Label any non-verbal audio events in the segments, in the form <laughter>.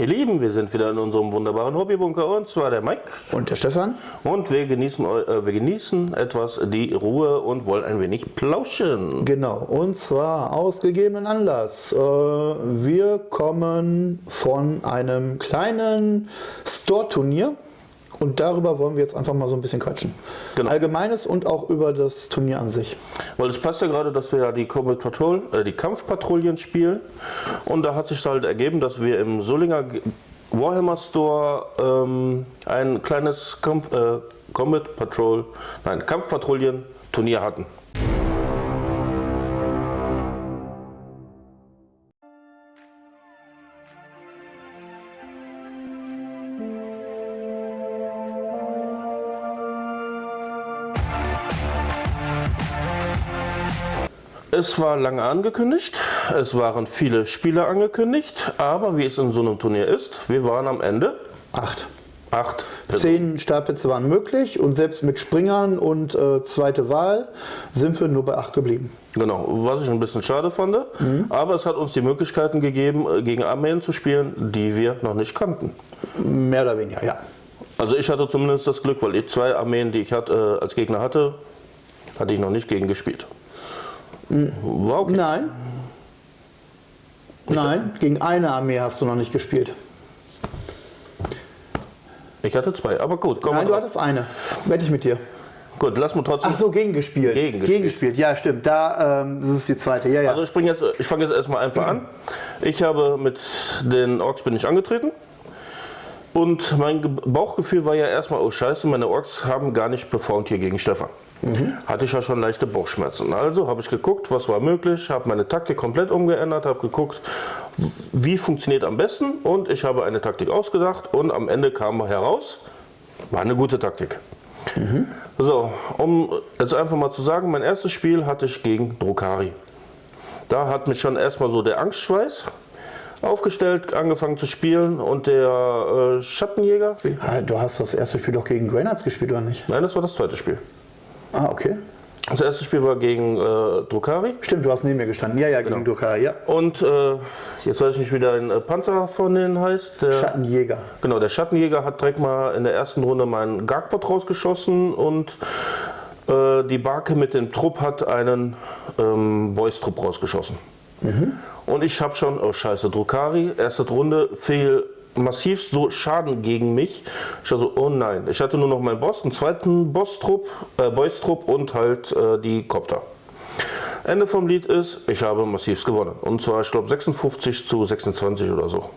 Ihr Lieben, wir sind wieder in unserem wunderbaren Hobbybunker und zwar der Mike. Und der Stefan. Und wir genießen, äh, wir genießen etwas die Ruhe und wollen ein wenig plauschen. Genau, und zwar aus gegebenen Anlass. Äh, wir kommen von einem kleinen Store-Turnier und darüber wollen wir jetzt einfach mal so ein bisschen quatschen. Genau. Allgemeines und auch über das Turnier an sich. Weil es passt ja gerade, dass wir ja die Combat Patrol, äh, die Kampfpatrouillen spielen. Und da hat sich halt ergeben, dass wir im Solinger Warhammer Store ähm, ein kleines Kampf, äh, Combat Patrol, nein, Kampfpatrouillen Turnier hatten. Es war lange angekündigt, es waren viele Spieler angekündigt, aber wie es in so einem Turnier ist, wir waren am Ende Acht. acht. Zehn Startplätze waren möglich und selbst mit Springern und äh, zweite Wahl sind wir nur bei acht geblieben. Genau, was ich ein bisschen schade fand, aber es hat uns die Möglichkeiten gegeben, äh, gegen Armeen zu spielen, die wir noch nicht kannten. Mehr oder weniger, ja. Also ich hatte zumindest das Glück, weil die zwei Armeen, die ich hatte, äh, als Gegner hatte, hatte ich noch nicht gegen gespielt. War okay. Nein. Nein, gegen eine Armee hast du noch nicht gespielt. Ich hatte zwei, aber gut, komm Nein, mal du drauf. hattest eine. Wette ich mit dir. Gut, lass mal trotzdem. Ach so, gegengespielt. Gegengespielt. Gegengespielt, ja, stimmt. Da, ähm, das ist die zweite, ja, ja. Also ich, jetzt, ich fange jetzt erstmal einfach <clears throat> an. Ich habe mit den Orks bin ich angetreten. Und mein Ge- Bauchgefühl war ja erstmal, oh scheiße, meine Orks haben gar nicht performt hier gegen Stefan. Hatte ich ja schon leichte Bauchschmerzen. Also habe ich geguckt, was war möglich, habe meine Taktik komplett umgeändert, habe geguckt, wie funktioniert am besten und ich habe eine Taktik ausgedacht und am Ende kam heraus, war eine gute Taktik. So, um jetzt einfach mal zu sagen, mein erstes Spiel hatte ich gegen Drukari. Da hat mich schon erstmal so der Angstschweiß aufgestellt, angefangen zu spielen und der äh, Schattenjäger. Wie? Ah, Du hast das erste Spiel doch gegen Graynards gespielt, oder nicht? Nein, das war das zweite Spiel. Ah, okay. Das erste Spiel war gegen äh, Drukari. Stimmt, du hast neben mir gestanden. Ja, ja, gegen Dukai, ja. Und äh, jetzt weiß ich nicht, wie der ein äh, Panzer von denen heißt. Der, Schattenjäger. Genau, der Schattenjäger hat direkt mal in der ersten Runde meinen Garkbot rausgeschossen und äh, die Barke mit dem Trupp hat einen ähm, Boys-Trupp rausgeschossen. Und ich habe schon, oh scheiße, Drukari, erste Runde, fehl massiv so Schaden gegen mich. Ich war so, oh nein. Ich hatte nur noch meinen Boss, einen zweiten Boss-Trupp, äh, Boys-Trupp und halt äh, die Copter. Ende vom Lied ist, ich habe massiv gewonnen. Und zwar, ich glaube, 56 zu 26 oder so.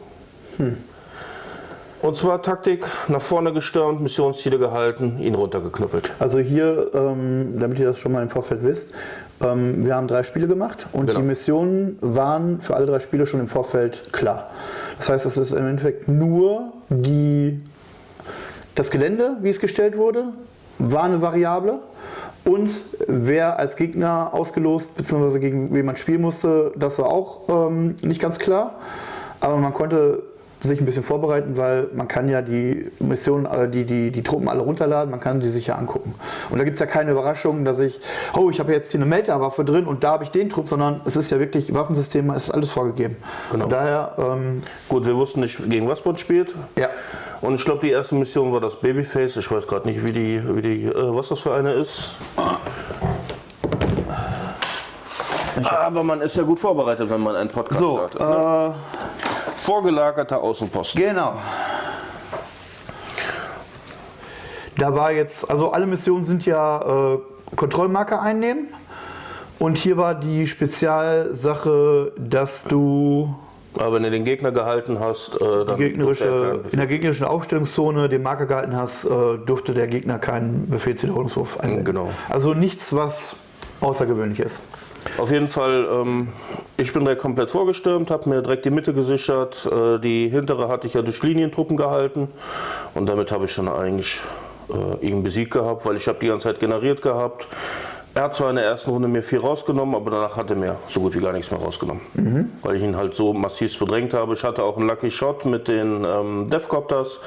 Und zwar Taktik, nach vorne gestürmt, Missionsziele gehalten, ihn runtergeknüppelt. Also hier, ähm, damit ihr das schon mal im Vorfeld wisst, ähm, wir haben drei Spiele gemacht und Genau. die Missionen waren für alle drei Spiele schon im Vorfeld klar. Das heißt, es ist im Endeffekt nur die, das Gelände, wie es gestellt wurde, war eine Variable und wer als Gegner ausgelost bzw. gegen wen man spielen musste, das war auch ähm, nicht ganz klar. Aber man konnte sich ein bisschen vorbereiten, weil man kann ja die Missionen, äh, die, die, die Truppen alle runterladen, man kann die sich ja angucken. Und da gibt es ja keine Überraschung, dass ich, oh, ich habe jetzt hier eine Melterwaffe drin und da habe ich den Trupp, sondern es ist ja wirklich, Waffensystem, es ist alles vorgegeben. Genau. Von daher, ähm, Gut, wir wussten nicht, gegen was man spielt. ja, Und ich glaube, die erste Mission war das Babyface. Ich weiß gerade nicht, wie die, wie die, äh, was das für eine ist. Aber man ist ja gut vorbereitet, wenn man einen Podcast so, startet. Ne? äh, Vorgelagerter Außenposten. Genau. Da war jetzt, also alle Missionen sind ja äh, Kontrollmarker einnehmen. Und hier war die Spezialsache, dass du Aber wenn du den Gegner gehalten hast, äh, dann gegnerische, er in der gegnerischen Aufstellungszone den Marker gehalten hast, äh, durfte der Gegner keinen Befehlswiederholungswurf einwenden. Genau. Also nichts, was außergewöhnlich ist. Auf jeden Fall, ähm, ich bin direkt komplett vorgestürmt, habe mir direkt die Mitte gesichert. Äh, die hintere hatte ich ja durch Linientruppen gehalten. Und damit habe ich dann eigentlich äh, ihn besiegt gehabt, weil ich habe die ganze Zeit generiert gehabt. Er hat zwar in der ersten Runde mir viel rausgenommen, aber danach hat er mir so gut wie gar nichts mehr rausgenommen. Weil ich ihn halt so massiv bedrängt habe. Ich hatte auch einen Lucky Shot mit den ähm, Deathcopters,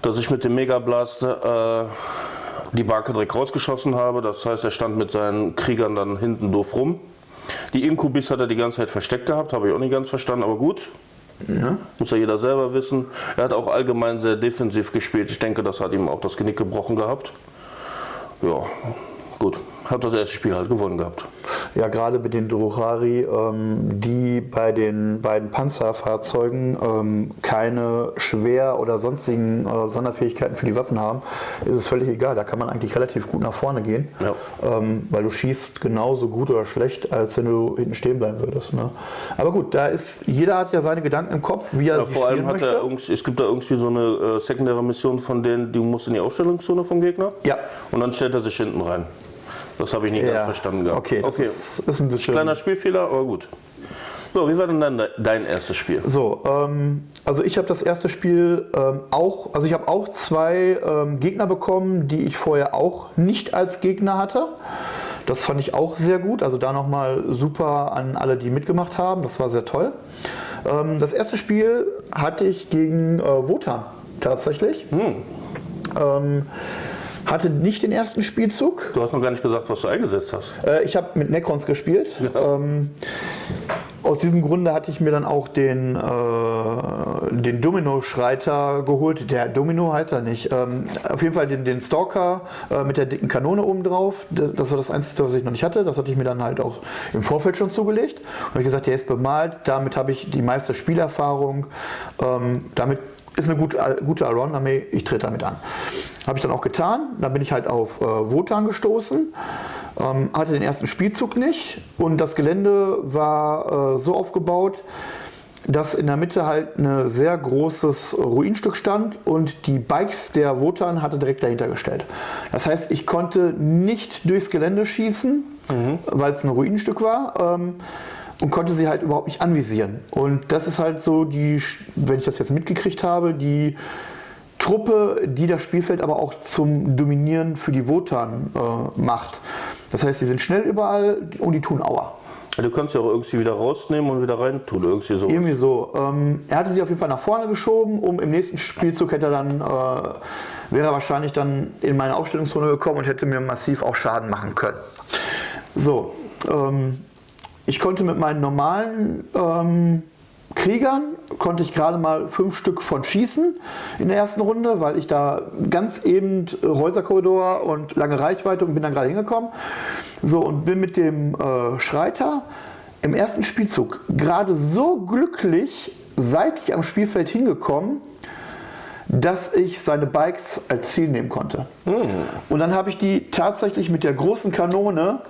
dass ich mit dem Mega Blaster äh, die Barke direkt rausgeschossen habe. Das heißt, er stand mit seinen Kriegern dann hinten doof rum. Die Inkubis hat er die ganze Zeit versteckt gehabt, habe ich auch nicht ganz verstanden, aber gut. Muss ja jeder selber wissen. Er hat auch allgemein sehr defensiv gespielt. Ich denke, das hat ihm auch das Genick gebrochen gehabt. Ja, gut. Hat das erste Spiel halt gewonnen gehabt. Ja, gerade mit den Druchari, ähm, die bei den beiden Panzerfahrzeugen ähm, keine Schwer- oder sonstigen äh, Sonderfähigkeiten für die Waffen haben, ist es völlig egal. Da kann man eigentlich relativ gut nach vorne gehen, Ja. ähm, weil du schießt genauso gut oder schlecht, als wenn du hinten stehen bleiben würdest. Ne? Aber gut, da ist jeder hat ja seine Gedanken im Kopf, wie er Ja, vor allem hat er es gibt da irgendwie so eine äh, sekundäre Mission von denen, du musst in die Aufstellungszone vom Gegner. Ja. Und dann stellt er sich hinten rein. Das habe ich nicht Ja. ganz verstanden gehabt. Okay, das Ist, ist ein bisschen. Kleiner Spielfehler, aber gut. So, wie war denn dann de- dein erstes Spiel? So, ähm, also ich habe das erste Spiel ähm, auch, also ich habe auch zwei ähm, Gegner bekommen, die ich vorher auch nicht als Gegner hatte. Das fand ich auch sehr gut. Also da nochmal super an alle, die mitgemacht haben. Das war sehr toll. Ähm, das erste Spiel hatte ich gegen äh, Wotan tatsächlich. Ähm, hatte nicht den ersten Spielzug. Du hast noch gar nicht gesagt, was du eingesetzt hast. Äh, ich habe mit Necrons gespielt. Ähm, aus diesem Grunde hatte ich mir dann auch den, äh, den Domino-Schreiter geholt. Der Domino heißt er nicht. Ähm, auf jeden Fall den, den Stalker äh, mit der dicken Kanone oben drauf. Das war das Einzige, was ich noch nicht hatte. Das hatte ich mir dann halt auch im Vorfeld schon zugelegt. Und habe gesagt, der ist bemalt. Damit habe ich die meiste Spielerfahrung. Ähm, damit ist eine gute, gute Around-Armee. Ich trete damit an. Habe ich dann auch getan. Dann bin ich halt auf äh, Wotan gestoßen. Ähm, hatte den ersten Spielzug nicht. Und das Gelände war äh, so aufgebaut, dass in der Mitte halt ein sehr großes Ruinstück stand und die Bikes der Wotan hatte direkt dahinter gestellt. Das heißt, ich konnte nicht durchs Gelände schießen, weil es ein Ruinenstück war. Ähm, und konnte sie halt überhaupt nicht anvisieren. Und das ist halt so die, wenn ich das jetzt mitgekriegt habe, die Truppe, die das Spielfeld aber auch zum Dominieren für die Wotan äh, macht. Das heißt, die sind schnell überall und die tun Aua. Ja, du kannst ja auch irgendwie wieder rausnehmen und wieder rein tun. Irgendwie so. Irgendwie so. Ähm, er hatte sie auf jeden Fall nach vorne geschoben, um im nächsten Spielzug hätte er dann, äh, wäre er wahrscheinlich dann in meine Aufstellungszone gekommen und hätte mir massiv auch Schaden machen können. So, ähm, ich konnte mit meinen normalen ähm, Kriegern, konnte ich gerade mal fünf Stück von schießen in der ersten Runde, weil ich da ganz eben Häuserkorridor und lange Reichweite und bin dann gerade hingekommen. So, und bin mit dem äh, Schreiter im ersten Spielzug gerade so glücklich seitlich am Spielfeld hingekommen, dass ich seine Bikes als Ziel nehmen konnte. Und dann habe ich die tatsächlich mit der großen Kanone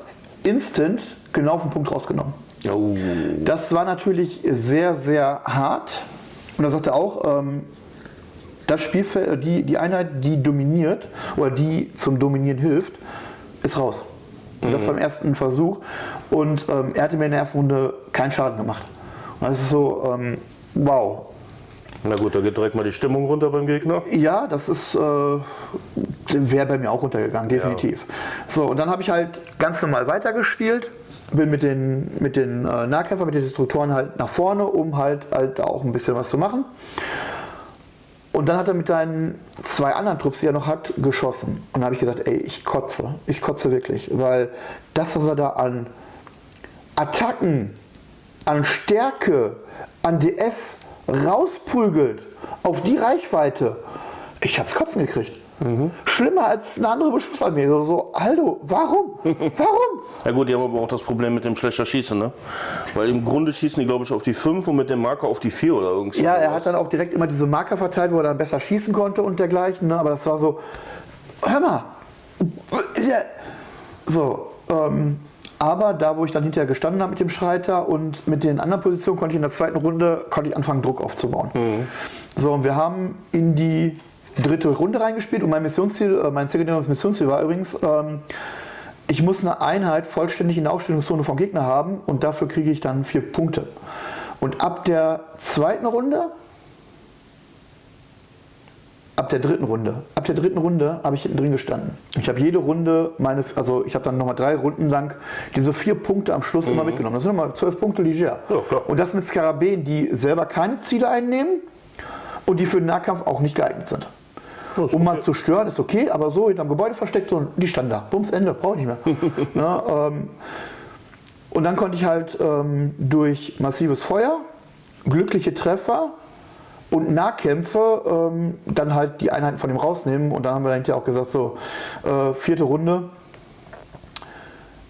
instant genau auf den Punkt rausgenommen. Oh. Das war natürlich sehr, sehr hart. Und da sagt er auch, ähm, das Spielfeld, äh, die, die Einheit, die dominiert oder die zum Dominieren hilft, ist raus. Und das beim ersten Versuch. Und ähm, er hatte mir in der ersten Runde keinen Schaden gemacht. Und das ist so, ähm, wow. Na gut, da geht direkt mal die Stimmung runter beim Gegner. Ja, das ist äh, wäre bei mir auch runtergegangen, definitiv. So, und dann habe ich halt ganz normal weitergespielt, bin mit den, mit den äh, Nahkämpfern, mit den Destruktoren halt nach vorne, um halt, halt auch ein bisschen was zu machen. Und dann hat er mit seinen zwei anderen Trupps, die er noch hat, geschossen. Und da habe ich gesagt, ey, ich kotze. Ich kotze wirklich. Weil das, was er da an Attacken, an Stärke, an DS rausprügelt, auf die Reichweite, ich hab's kotzen gekriegt. Schlimmer als eine andere Beschussarmee. So, so, Aldo, warum? <laughs> Warum? Ja gut, die haben aber auch das Problem mit dem schlechter Schießen, ne? Weil im Grunde schießen die, glaube ich, auf die 5 und mit dem Marker auf die 4 oder irgendwie Ja, er hat dann auch direkt immer diese Marker verteilt, wo er dann besser schießen konnte und dergleichen. Ne? Aber das war so, hör mal. So, ähm, aber da, wo ich dann hinterher gestanden habe mit dem Schreiter und mit den anderen Positionen, konnte ich in der zweiten Runde konnte ich anfangen, Druck aufzubauen. So, und wir haben in die dritte Runde reingespielt und mein Missionsziel, äh, mein sekundäres Missionsziel war übrigens, ähm, ich muss eine Einheit vollständig in der Aufstellungszone vom Gegner haben und dafür kriege ich dann vier Punkte. Und ab der zweiten Runde, ab der dritten Runde, ab der dritten Runde habe ich hinten drin gestanden. Ich habe jede Runde meine, also ich habe dann nochmal drei Runden lang diese vier Punkte am Schluss immer mitgenommen. Das sind nochmal zwölf Punkte leger. Ja. Und das mit Skarabäen, die selber keine Ziele einnehmen und die für den Nahkampf auch nicht geeignet sind. Ist Um mal okay. zu stören, ist okay, aber so hinterm Gebäude versteckt, so, die standen da. Bums, Ende, brauche ich nicht mehr. <laughs> Na, ähm, und dann konnte ich halt ähm, durch massives Feuer glückliche Treffer und Nahkämpfe ähm, dann halt die Einheiten von ihm rausnehmen. Und dann haben wir hinterher auch gesagt, so, äh, vierte Runde,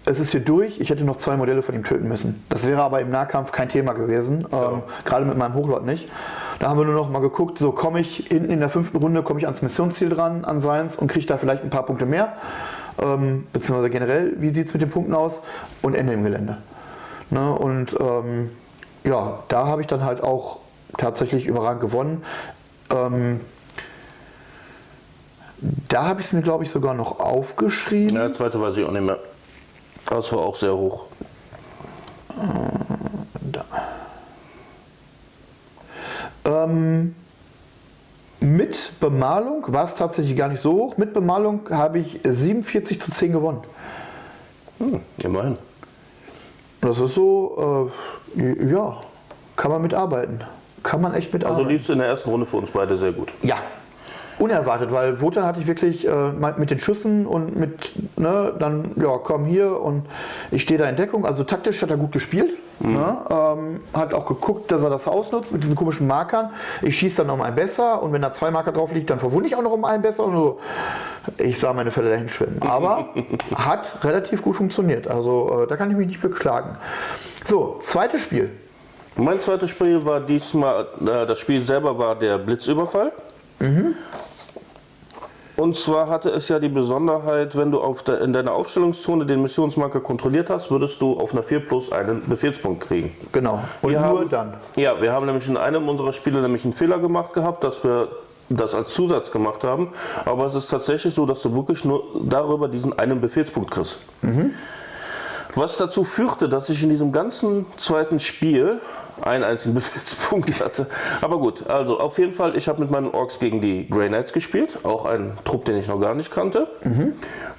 es ist hier durch, ich hätte noch zwei Modelle von ihm töten müssen. Das wäre aber im Nahkampf kein Thema gewesen, ähm, gerade mit meinem Hochlord nicht. Da haben wir nur noch mal geguckt, so komme ich hinten in der fünften Runde, komme ich ans Missionsziel dran, an seins und kriege da vielleicht ein paar Punkte mehr. Ähm, beziehungsweise generell, wie sieht es mit den Punkten aus? Und Ende im Gelände. Ne? Und ähm, ja, da habe ich dann halt auch tatsächlich überragend gewonnen. Ähm, da habe ich es mir, glaube ich, sogar noch aufgeschrieben. Ja, der zweite weiß ich auch nicht mehr. Das war auch sehr hoch. Da. Ähm, mit Bemalung war es tatsächlich gar nicht so hoch. Mit Bemalung habe ich 47 zu 10 gewonnen. Hm, immerhin. Das ist so, äh, ja, kann man mitarbeiten. Kann man echt mitarbeiten. Also lief es in der ersten Runde für uns beide sehr gut. Ja, unerwartet, weil Wotan hatte ich wirklich äh, mit den Schüssen und mit, ne, dann, ja, komm hier und ich stehe da in Deckung. Also taktisch hat er gut gespielt. Mhm. Ne, ähm, hat auch geguckt, dass er das ausnutzt mit diesen komischen Markern. Ich schieße dann um einen besser und wenn da zwei Marker drauf liegt, dann verwunde ich auch noch um einen besser. Und so. Ich sah meine Fälle dahin schwimmen. <laughs> Aber hat relativ gut funktioniert. Also äh, da kann ich mich nicht beklagen. So, zweites Spiel. Mein zweites Spiel war diesmal, äh, das Spiel selber war der Blitzüberfall. Und zwar hatte es ja die Besonderheit, wenn du der, in deiner Aufstellungszone den Missionsmarker kontrolliert hast, würdest du auf einer 4 plus einen Befehlspunkt kriegen. Genau. Und Wir nur haben, dann. Ja, wir haben nämlich in einem unserer Spiele nämlich einen Fehler gemacht gehabt, dass wir das als Zusatz gemacht haben. Aber es ist tatsächlich so, dass du wirklich nur darüber diesen einen Befehlspunkt kriegst. Was dazu führte, dass ich in diesem ganzen zweiten Spiel einen einzigen <laughs> Befehlspunkt hatte. Aber gut, also auf jeden Fall, ich habe mit meinen Orks gegen die Grey Knights gespielt. Auch ein Trupp, den ich noch gar nicht kannte.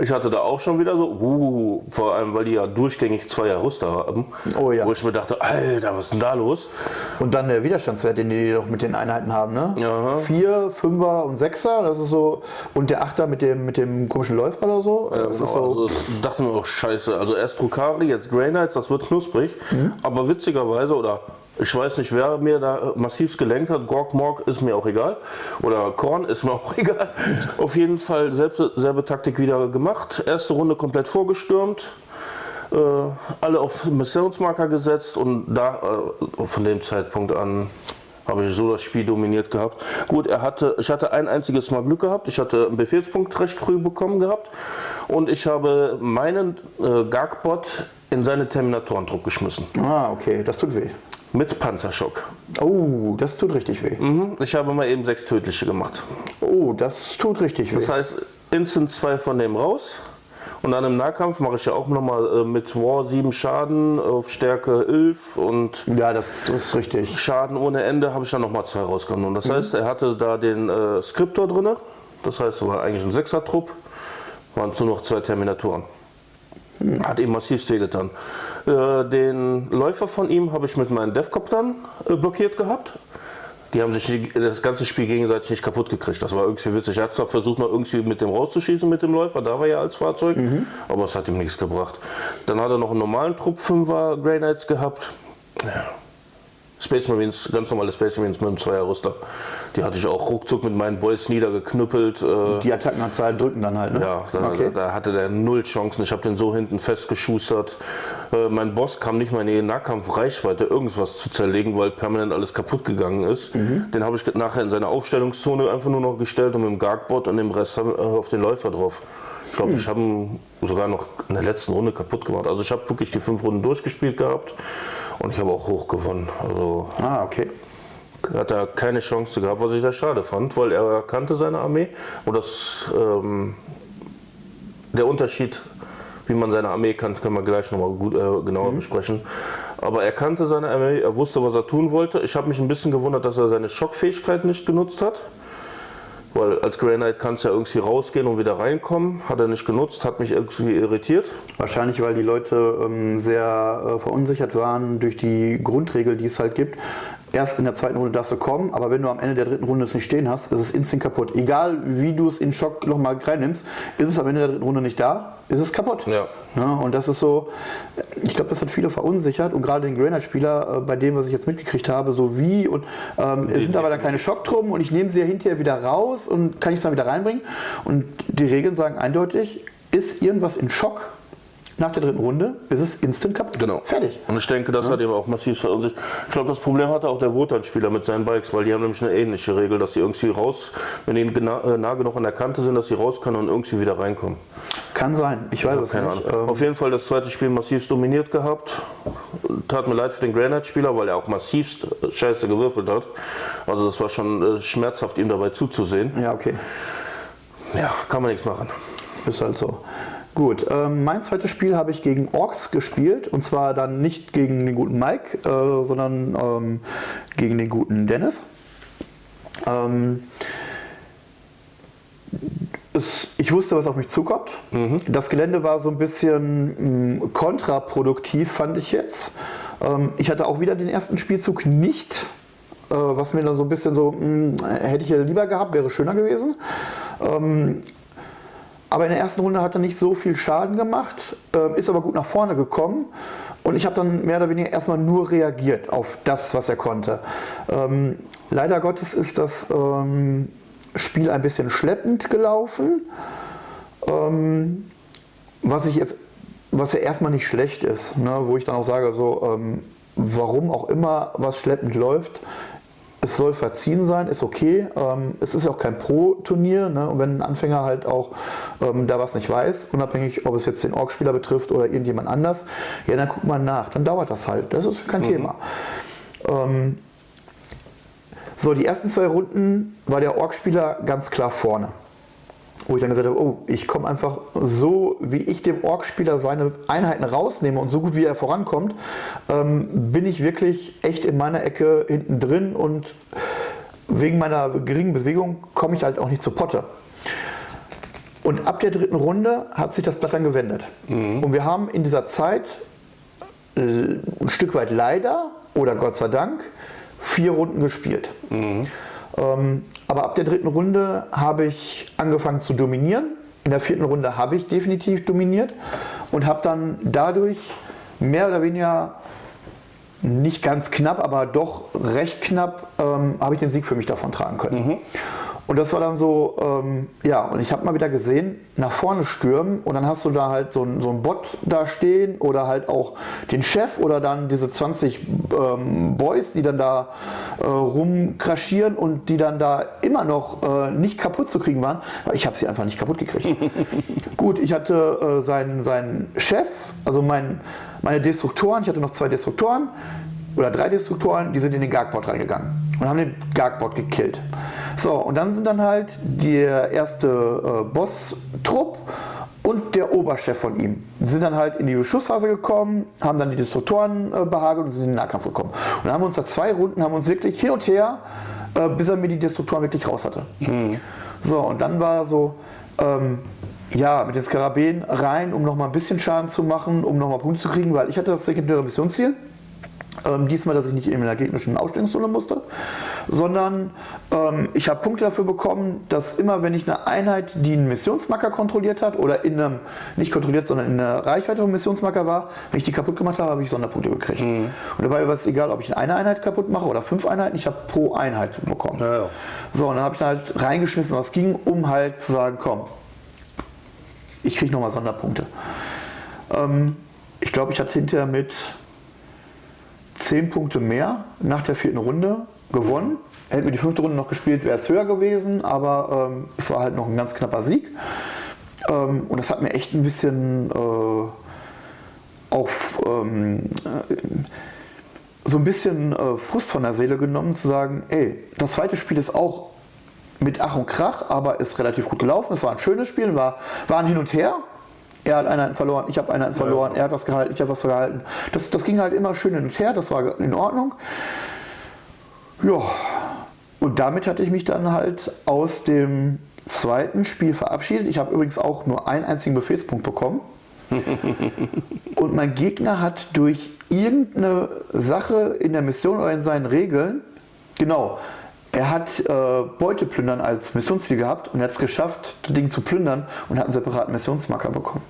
Ich hatte da auch schon wieder so, uh, vor allem, weil die ja durchgängig zwei Rüster haben. Oh ja. Wo ich mir dachte, Alter, was ist denn da los? Und dann der Widerstandswert, den die doch mit den Einheiten haben, ne? Ja. Vier, Fünfer und Sechser, das ist so. Und der Achter mit dem, mit dem komischen Läufer oder so. das ist Genau, so. also ich dachte mir auch, scheiße, also erst Drukari, jetzt Grey Knights, das wird knusprig. Mhm. Aber witzigerweise, oder ich weiß nicht, wer mir da massiv gelenkt hat, Gorg Morg ist mir auch egal. Oder Korn ist mir <laughs> auch egal. Auf jeden Fall selbst, selbe Taktik wieder gemacht. Erste Runde komplett vorgestürmt. Äh, alle auf Missionsmarker gesetzt und da äh, von dem Zeitpunkt an habe ich so das Spiel dominiert gehabt. Gut, er hatte, ich hatte ein einziges Mal Glück gehabt. Ich hatte einen Befehlspunkt recht früh bekommen gehabt und ich habe meinen äh, Gargbot in seine Terminatorentrupp geschmissen. Ah, okay, das tut weh. Mit Panzerschock. Oh, das tut richtig weh. Mhm. Ich habe mal eben sechs tödliche gemacht. Oh, das tut richtig weh. Das heißt, instant zwei von dem raus. Und dann im Nahkampf mache ich ja auch nochmal äh, mit War 7 Schaden auf Stärke 11 und ja, das ist richtig. Schaden ohne Ende habe ich dann nochmal zwei rausgenommen. Das heißt, er hatte da den äh, Skriptor drin. Das heißt, es war eigentlich ein Sechser-Trupp. Waren nur noch zwei Terminatoren. Hat ihm massiv wehgetan. Äh, den Läufer von ihm habe ich mit meinen Devcoptern äh, blockiert gehabt. Die haben sich das ganze Spiel gegenseitig nicht kaputt gekriegt. Das war irgendwie witzig. Er hat zwar versucht, noch irgendwie mit dem rauszuschießen, mit dem Läufer, da war er als Fahrzeug, aber es hat ihm nichts gebracht. Dann hat er noch einen normalen Trupp 5er Grey Knights gehabt. Ja. Space Marines, ganz normale Space Marines mit einem Zweierrüster. Die hatte ich auch ruckzuck mit meinen Boys niedergeknüppelt. Äh, Die Attackenanzahl drücken dann halt, ne? ja, da, okay. da hatte der null Chancen. Ich habe den so hinten festgeschustert. Äh, mein Boss kam nicht mal in die Nahkampfreichweite, irgendwas zu zerlegen, weil permanent alles kaputt gegangen ist. Mhm. Den habe ich nachher in seine Aufstellungszone einfach nur noch gestellt und mit dem Gargbot und dem Rest äh, auf den Läufer drauf. Ich glaube, ich habe ihn sogar noch in der letzten Runde kaputt gemacht. Also ich habe wirklich die fünf Runden durchgespielt gehabt und ich habe auch hoch gewonnen. Also Ah, okay. hat er keine Chance gehabt, was ich sehr schade fand, weil er kannte seine Armee und das ähm, der Unterschied, wie man seine Armee kannt, können wir gleich nochmal gut, äh, genauer besprechen. Aber er kannte seine Armee, er wusste, was er tun wollte. Ich habe mich ein bisschen gewundert, dass er seine Schockfähigkeit nicht genutzt hat. Weil als Grey Knight kannst du ja irgendwie rausgehen und wieder reinkommen. Hat er nicht genutzt, hat mich irgendwie irritiert. Wahrscheinlich, weil die Leute ähm, sehr äh, verunsichert waren durch die Grundregel, die es halt gibt. Erst in der zweiten Runde darfst du kommen, aber wenn du am Ende der dritten Runde es nicht stehen hast, ist es instant kaputt. Egal wie du es in Schock nochmal reinnimmst, ist es am Ende der dritten Runde nicht da, ist es kaputt. Ja. Ja, und das ist so, ich glaube, das hat viele verunsichert und gerade den Granite-Spieler, äh, bei dem, was ich jetzt mitgekriegt habe, so wie und ähm, es sind aber dann keine Schocktruppen und ich nehme sie ja hinterher wieder raus und kann ich es dann wieder reinbringen. Und die Regeln sagen eindeutig, ist irgendwas in Schock nach der dritten Runde, ist es instant kaputt. Genau. Fertig. Und ich denke, das hat eben auch massiv verunsichert. Ich glaube, das Problem hatte auch der Wotan-Spieler mit seinen Bikes, weil die haben nämlich eine ähnliche Regel, dass die irgendwie raus, wenn die äh, nah genug an der Kante sind, dass sie raus können und irgendwie wieder reinkommen. Kann sein, ich weiß es nicht. Ähm, Auf jeden Fall das zweite Spiel massiv dominiert gehabt. Tat mir leid für den Granite-Spieler, weil er auch massivst äh, scheiße gewürfelt hat. Also das war schon äh, schmerzhaft, ihm dabei zuzusehen. ja, okay. Ja, kann man nichts machen. Ist halt so. Gut, ähm, mein zweites Spiel habe ich gegen Orks gespielt und zwar dann nicht gegen den guten Mike, äh, sondern ähm, gegen den guten Dennis. Ähm, es, ich wusste, was auf mich zukommt. Das Gelände war so ein bisschen mh, kontraproduktiv, fand ich jetzt. Ähm, ich hatte auch wieder den ersten Spielzug nicht, äh, was mir dann so ein bisschen so, mh, hätte ich ja lieber gehabt, wäre schöner gewesen. Ähm, aber in der ersten Runde hat er nicht so viel Schaden gemacht, äh, ist aber gut nach vorne gekommen. Und ich habe dann mehr oder weniger erstmal nur reagiert auf das, was er konnte. Ähm, leider Gottes ist das ähm, Spiel ein bisschen schleppend gelaufen. Ähm, was ich jetzt, was ja erstmal nicht schlecht ist, ne, wo ich dann auch sage, so, ähm, warum auch immer was schleppend läuft, es soll verziehen sein, ist okay. Ähm, es ist auch kein Pro-Turnier. Ne? Und wenn ein Anfänger halt auch ähm, da was nicht weiß, unabhängig, ob es jetzt den Org-Spieler betrifft oder irgendjemand anders, ja, dann guckt man nach. Dann dauert das halt. Das ist kein Thema. Ähm, so, die ersten zwei Runden war der Org-Spieler ganz klar vorne. Wo ich dann gesagt habe, oh, ich komme einfach so, wie ich dem Org-Spieler seine Einheiten rausnehme und so gut wie er vorankommt, ähm, bin ich wirklich echt in meiner Ecke hinten drin und wegen meiner geringen Bewegung komme ich halt auch nicht zur Potte. Und ab der dritten Runde hat sich das Blatt dann gewendet. Und wir haben in dieser Zeit äh, ein Stück weit leider oder Gott sei Dank vier Runden gespielt. Ähm, aber ab der dritten Runde habe ich angefangen zu dominieren. In der vierten Runde habe ich definitiv dominiert und habe dann dadurch mehr oder weniger nicht ganz knapp, aber doch recht knapp, ähm, habe ich den Sieg für mich davon tragen können. Und das war dann so, ähm, ja, und ich habe mal wieder gesehen, nach vorne stürmen und dann hast du da halt so, ein- so einen Bot da stehen oder halt auch den Chef oder dann diese 20 ähm, Boys, die dann da äh, rumkraschieren und die dann da immer noch äh, nicht kaputt zu kriegen waren, weil ich habe sie einfach nicht kaputt gekriegt. <laughs> Gut, ich hatte äh, seinen, seinen Chef, also mein, meine Destruktoren, ich hatte noch zwei Destruktoren oder drei Destruktoren, die sind in den Gargbot reingegangen und haben den Gargbot gekillt. So, und dann sind dann halt der erste äh, Boss-Trupp und der Oberchef von ihm Die sind dann halt in die Beschussphase gekommen, haben dann die Destruktoren äh, behagelt und sind in den Nahkampf gekommen. Und dann haben wir uns da zwei Runden, haben uns wirklich hin und her, äh, bis er mir die Destruktoren wirklich raus hatte. So, und dann war so, ähm, ja, mit den Skarabäen rein, um nochmal ein bisschen Schaden zu machen, um nochmal Punkte zu kriegen, weil ich hatte das sekundäre Missionsziel. Ähm, diesmal, dass ich nicht in der gegnerischen Ausstellungszone musste, sondern ähm, ich habe Punkte dafür bekommen, dass immer, wenn ich eine Einheit, die einen Missionsmarker kontrolliert hat oder in einem, nicht kontrolliert, sondern in der Reichweite vom Missionsmarker war, wenn ich die kaputt gemacht habe, habe ich Sonderpunkte gekriegt. Und dabei war es egal, ob ich eine Einheit kaputt mache oder fünf Einheiten, ich habe pro Einheit bekommen. Ja, ja. So, und dann habe ich dann halt reingeschmissen, was ging, um halt zu sagen, komm, ich kriege nochmal Sonderpunkte. Ähm, ich glaube, ich hatte hinterher mit 10 Punkte mehr nach der vierten Runde gewonnen. Hätten wir die fünfte Runde noch gespielt, wäre es höher gewesen, aber ähm, es war halt noch ein ganz knapper Sieg. Ähm, und das hat mir echt ein bisschen äh, auch ähm, äh, so ein bisschen äh, Frust von der Seele genommen, zu sagen, ey, das zweite Spiel ist auch mit Ach und Krach, aber ist relativ gut gelaufen. Es war ein schönes Spiel, war, war ein Hin und Her. Er hat Einheiten verloren, ich habe Einheiten verloren, er hat was gehalten, ich habe was gehalten. Das, das ging halt immer schön hin und her, das war in Ordnung. Ja, und damit hatte ich mich dann halt aus dem zweiten Spiel verabschiedet. Ich habe übrigens auch nur einen einzigen Befehlspunkt bekommen. <laughs> und mein Gegner hat durch irgendeine Sache in der Mission oder in seinen Regeln, genau, er hat äh, Beute plündern als Missionsziel gehabt und er hat es geschafft, das Ding zu plündern und hat einen separaten Missionsmarker bekommen.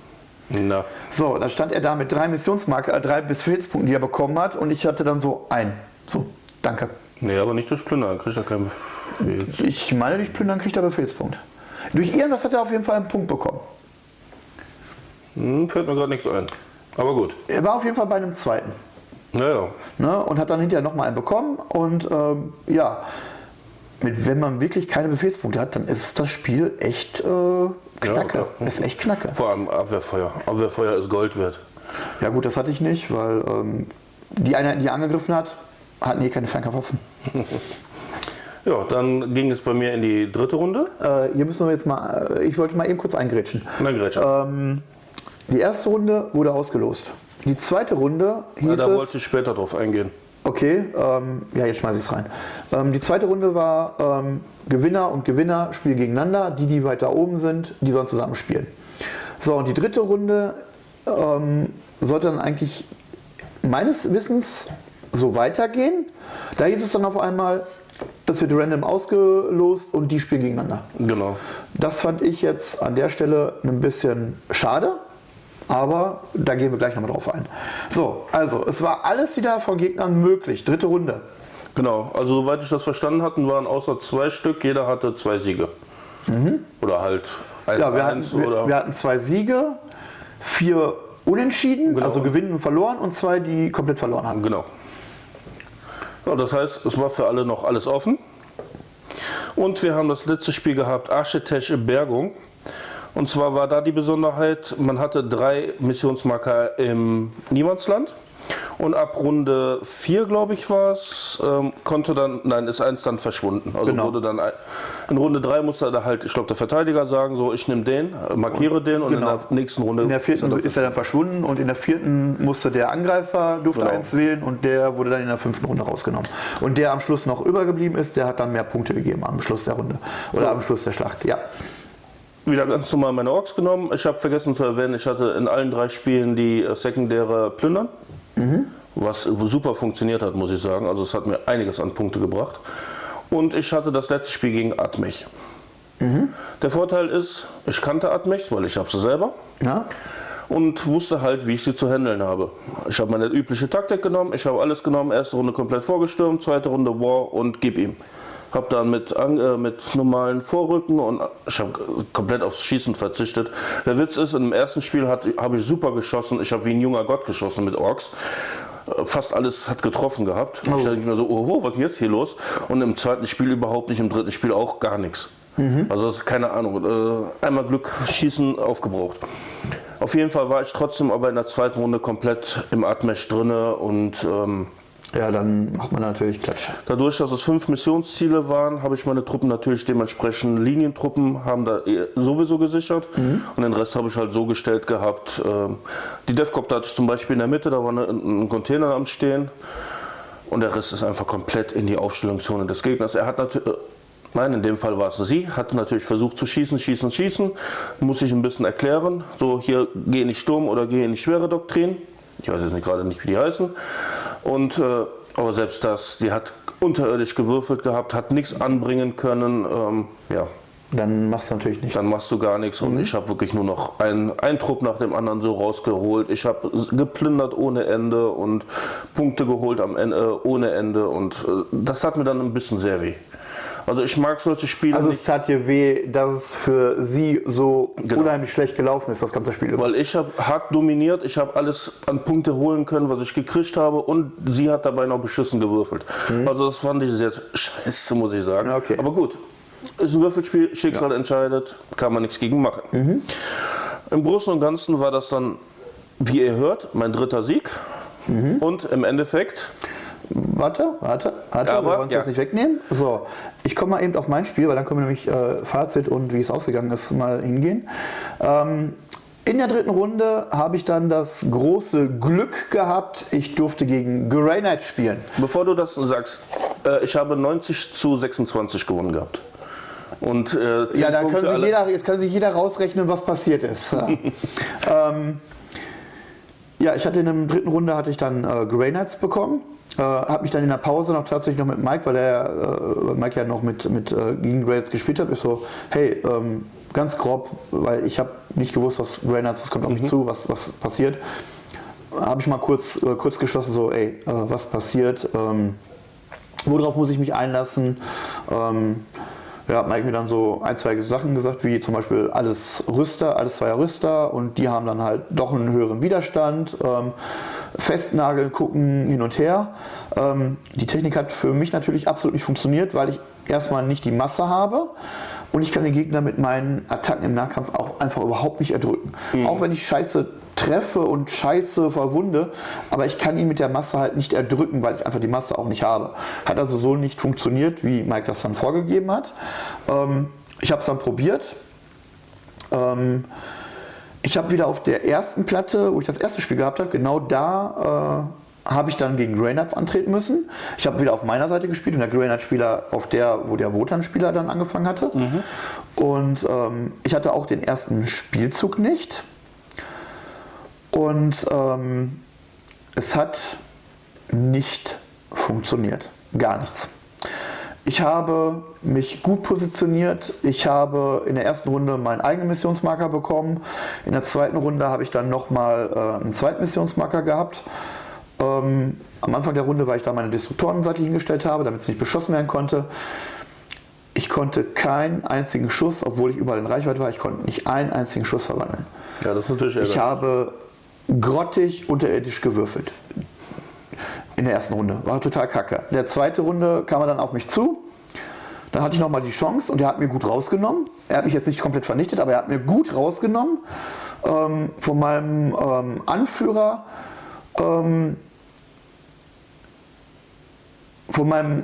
Na, So, dann stand er da mit drei Missionsmarker, äh, drei Befehlspunkten, die er bekommen hat und ich hatte dann so ein. So, danke. nee, aber nicht durch Plündern, kriegt er keinen Befehl. Ich meine, durch Plündern kriegt er Befehlspunkt. Durch irgendwas hat er auf jeden Fall einen Punkt bekommen. Hm, fällt mir gerade nichts ein. Aber gut. Er war auf jeden Fall bei einem zweiten. Naja, Ne, und hat dann hinterher nochmal einen bekommen. Und ähm, ja, mit, wenn man wirklich keine Befehlspunkte hat, dann ist das Spiel echt äh, knacke. klar. ist echt knacke. vor allem Abwehrfeuer. Abwehrfeuer ist Gold wert. Ja gut, das hatte ich nicht, weil ähm, die Einheit, die angegriffen hat, hatten eh keine Fernkampfwaffen. <laughs> Ja, dann ging es bei mir in die dritte Runde. Äh, hier müssen wir jetzt mal, äh, ich wollte mal eben kurz eingrätschen. Gretchen. Ähm, die erste Runde wurde ausgelost. Die zweite Runde hieß Na, da es, wollte ich später drauf eingehen. Okay, ähm, ja, jetzt schmeiße ich es rein. Ähm, die zweite Runde war ähm, Gewinner und Gewinner spielen gegeneinander. Die, die weiter oben sind, die sollen zusammen spielen. So, und die dritte Runde ähm, sollte dann eigentlich meines Wissens so weitergehen. Da hieß es dann auf einmal, es wird random ausgelost und die spielen gegeneinander. Genau. Das fand ich jetzt an der Stelle ein bisschen schade, aber da gehen wir gleich nochmal drauf ein. So, also es war alles wieder von Gegnern möglich. Dritte Runde. Genau, also soweit ich das verstanden hatte, waren außer zwei Stück, jeder hatte zwei Siege. Oder halt 1 Ja, wir hatten, 1 wir, wir hatten zwei Siege, vier Unentschieden, Genau. also gewinnen und verloren und zwei, die komplett verloren haben. Genau. Ja, das heißt, es war für alle noch alles offen. Und wir haben das letzte Spiel gehabt, Archetäsche Bergung. Und zwar war da die Besonderheit, man hatte drei Missionsmarker im Niemandsland. Und ab Runde 4, glaube ich, war es, ähm, konnte dann, nein, ist eins dann verschwunden. Also Genau. wurde dann, ein- in Runde 3 musste da halt, ich glaube, der Verteidiger sagen, so, ich nehme den, äh, markiere den und Genau. in der nächsten Runde. In der vierten ist er dann verschwunden und in der vierten musste der Angreifer durfte Genau. eins wählen und der wurde dann in der fünften Runde rausgenommen. Und der am Schluss noch übergeblieben ist, der hat dann mehr Punkte gegeben am Schluss der Runde oder am Schluss der Schlacht. Ja. Wieder ganz normal meine Orks genommen. Ich habe vergessen zu erwähnen, ich hatte in allen drei Spielen die äh, sekundäre Plündern, was super funktioniert hat, muss ich sagen. Also es hat mir einiges an Punkte gebracht. Und ich hatte das letzte Spiel gegen Atmech. Der Vorteil ist, ich kannte Atmech, weil ich habe sie selber Ja. und wusste halt, wie ich sie zu handeln habe. Ich habe meine übliche Taktik genommen, ich habe alles genommen, erste Runde komplett vorgestürmt, zweite Runde War und gib ihm. Hab dann mit, äh, mit normalen Vorrücken und ich habe komplett aufs Schießen verzichtet. Der Witz ist, im ersten Spiel habe ich super geschossen. Ich habe wie ein junger Gott geschossen mit Orks. Äh, Fast alles hat getroffen gehabt. Ich denke mir so, oh, was ist jetzt hier los? Und im zweiten Spiel überhaupt nicht, im dritten Spiel auch gar nichts. Also das ist keine Ahnung. Äh, einmal Glück, Schießen aufgebraucht. Auf jeden Fall war ich trotzdem aber in der zweiten Runde komplett im Atmesh drinne und ähm, Ja, dann macht man natürlich Klatsch. dadurch, dass es fünf Missionsziele waren, habe ich meine Truppen natürlich dementsprechend Linientruppen haben da eh sowieso gesichert und den Rest habe ich halt so gestellt gehabt. ähm, Die Defcopter hatte ich zum Beispiel in der Mitte, da war eine, ein Container am Stehen und der Rest ist einfach komplett in die Aufstellungszone des Gegners. Er hat natürlich Nein, in dem Fall war es sie. Hat natürlich versucht zu schießen, schießen, schießen. Muss ich ein bisschen erklären. So, hier geh in die Sturm- oder geh in die schwere Doktrin. Ich weiß jetzt nicht, gerade nicht, wie die heißen. Und, äh, aber selbst das, die hat unterirdisch gewürfelt gehabt, hat nichts anbringen können. Ähm, ja, Dann machst du natürlich nicht. dann machst du gar nichts. Und ich habe wirklich nur noch einen, einen Trupp nach dem anderen so rausgeholt. Ich habe geplündert ohne Ende und Punkte geholt am Ende, ohne Ende. Und äh, das tat mir dann ein bisschen sehr weh. Also ich mag solche Spiele Also es tat dir weh, dass es für sie so Genau. unheimlich schlecht gelaufen ist, das ganze Spiel. Weil ich habe hart dominiert, ich habe alles an Punkte holen können, was ich gekriegt habe und sie hat dabei noch beschissen gewürfelt. Also das fand ich sehr scheiße, muss ich sagen. Ja, okay. Aber gut, ist ein Würfelspiel, Schicksal entscheidet, kann man nichts gegen machen. Im Großen und Ganzen war das dann, wie ihr hört, mein dritter Sieg. Und im Endeffekt, Warte, warte, warte, Aber, wir wollen es ja. jetzt nicht wegnehmen. So, ich komme mal eben auf mein Spiel, weil dann können wir nämlich äh, Fazit und wie es ausgegangen ist mal hingehen. Ähm, in der dritten Runde habe ich dann das große Glück gehabt, ich durfte gegen Grey Knight spielen. bevor du das sagst, äh, ich habe 90 zu 26 gewonnen gehabt. Und äh, 10 Ja, da Punkte können sich jeder, jetzt kann sich jeder rausrechnen, was passiert ist. Ja. <laughs> ähm, ja, ich hatte in der dritten Runde hatte ich dann äh, Grey Knights bekommen. Äh, habe mich dann in der Pause noch tatsächlich noch mit Mike, weil der äh, Mike ja noch mit, mit äh, gegen Knights gespielt hat, ist so, hey, ähm, ganz grob, weil ich habe nicht gewusst, was Knights, was kommt auf mich zu, was, was passiert. Habe ich mal kurz, äh, kurz geschlossen, so, ey, äh, was passiert, ähm, worauf muss ich mich einlassen. Ähm, ja, hat Mike mir dann so ein, zwei Sachen gesagt, wie zum Beispiel alles Rüster, alles zweier Rüster und die haben dann halt doch einen höheren Widerstand. Ähm, festnageln, gucken, hin und her. Ähm, die Technik hat für mich natürlich absolut nicht funktioniert, weil ich erstmal nicht die Masse habe und ich kann den Gegner mit meinen Attacken im Nahkampf auch einfach überhaupt nicht erdrücken. Auch wenn ich scheiße treffe und scheiße verwunde, aber ich kann ihn mit der Masse halt nicht erdrücken, weil ich einfach die Masse auch nicht habe. Hat also so nicht funktioniert, wie Mike das dann vorgegeben hat. Ähm, ich habe es dann probiert. Ähm, ich habe wieder auf der ersten Platte, wo ich das erste Spiel gehabt habe, genau da äh, habe ich dann gegen Reynolds antreten müssen. Ich habe wieder auf meiner Seite gespielt und der Reynolds-Spieler auf der, wo der Wotan-Spieler dann angefangen hatte. Und ähm, ich hatte auch den ersten Spielzug nicht. Und ähm, es hat nicht funktioniert. Gar nichts. Ich habe mich gut positioniert. Ich habe in der ersten Runde meinen eigenen Missionsmarker bekommen. In der zweiten Runde habe ich dann nochmal äh, einen zweiten Missionsmarker gehabt. Ähm, am Anfang der Runde, weil ich da meine Destruktoren seitlich hingestellt habe, damit es nicht beschossen werden konnte. Ich konnte keinen einzigen Schuss, obwohl ich überall in Reichweite war, ich konnte nicht einen einzigen Schuss verwandeln. Ja, das ist natürlich Ich habe grottig unterirdisch gewürfelt. In der ersten Runde. War total kacke. In der zweiten Runde kam er dann auf mich zu. Dann hatte ich nochmal die Chance und er hat mir gut rausgenommen. Er hat mich jetzt nicht komplett vernichtet, aber er hat mir gut rausgenommen. Ähm, von meinem ähm, Anführer, ähm, von meinem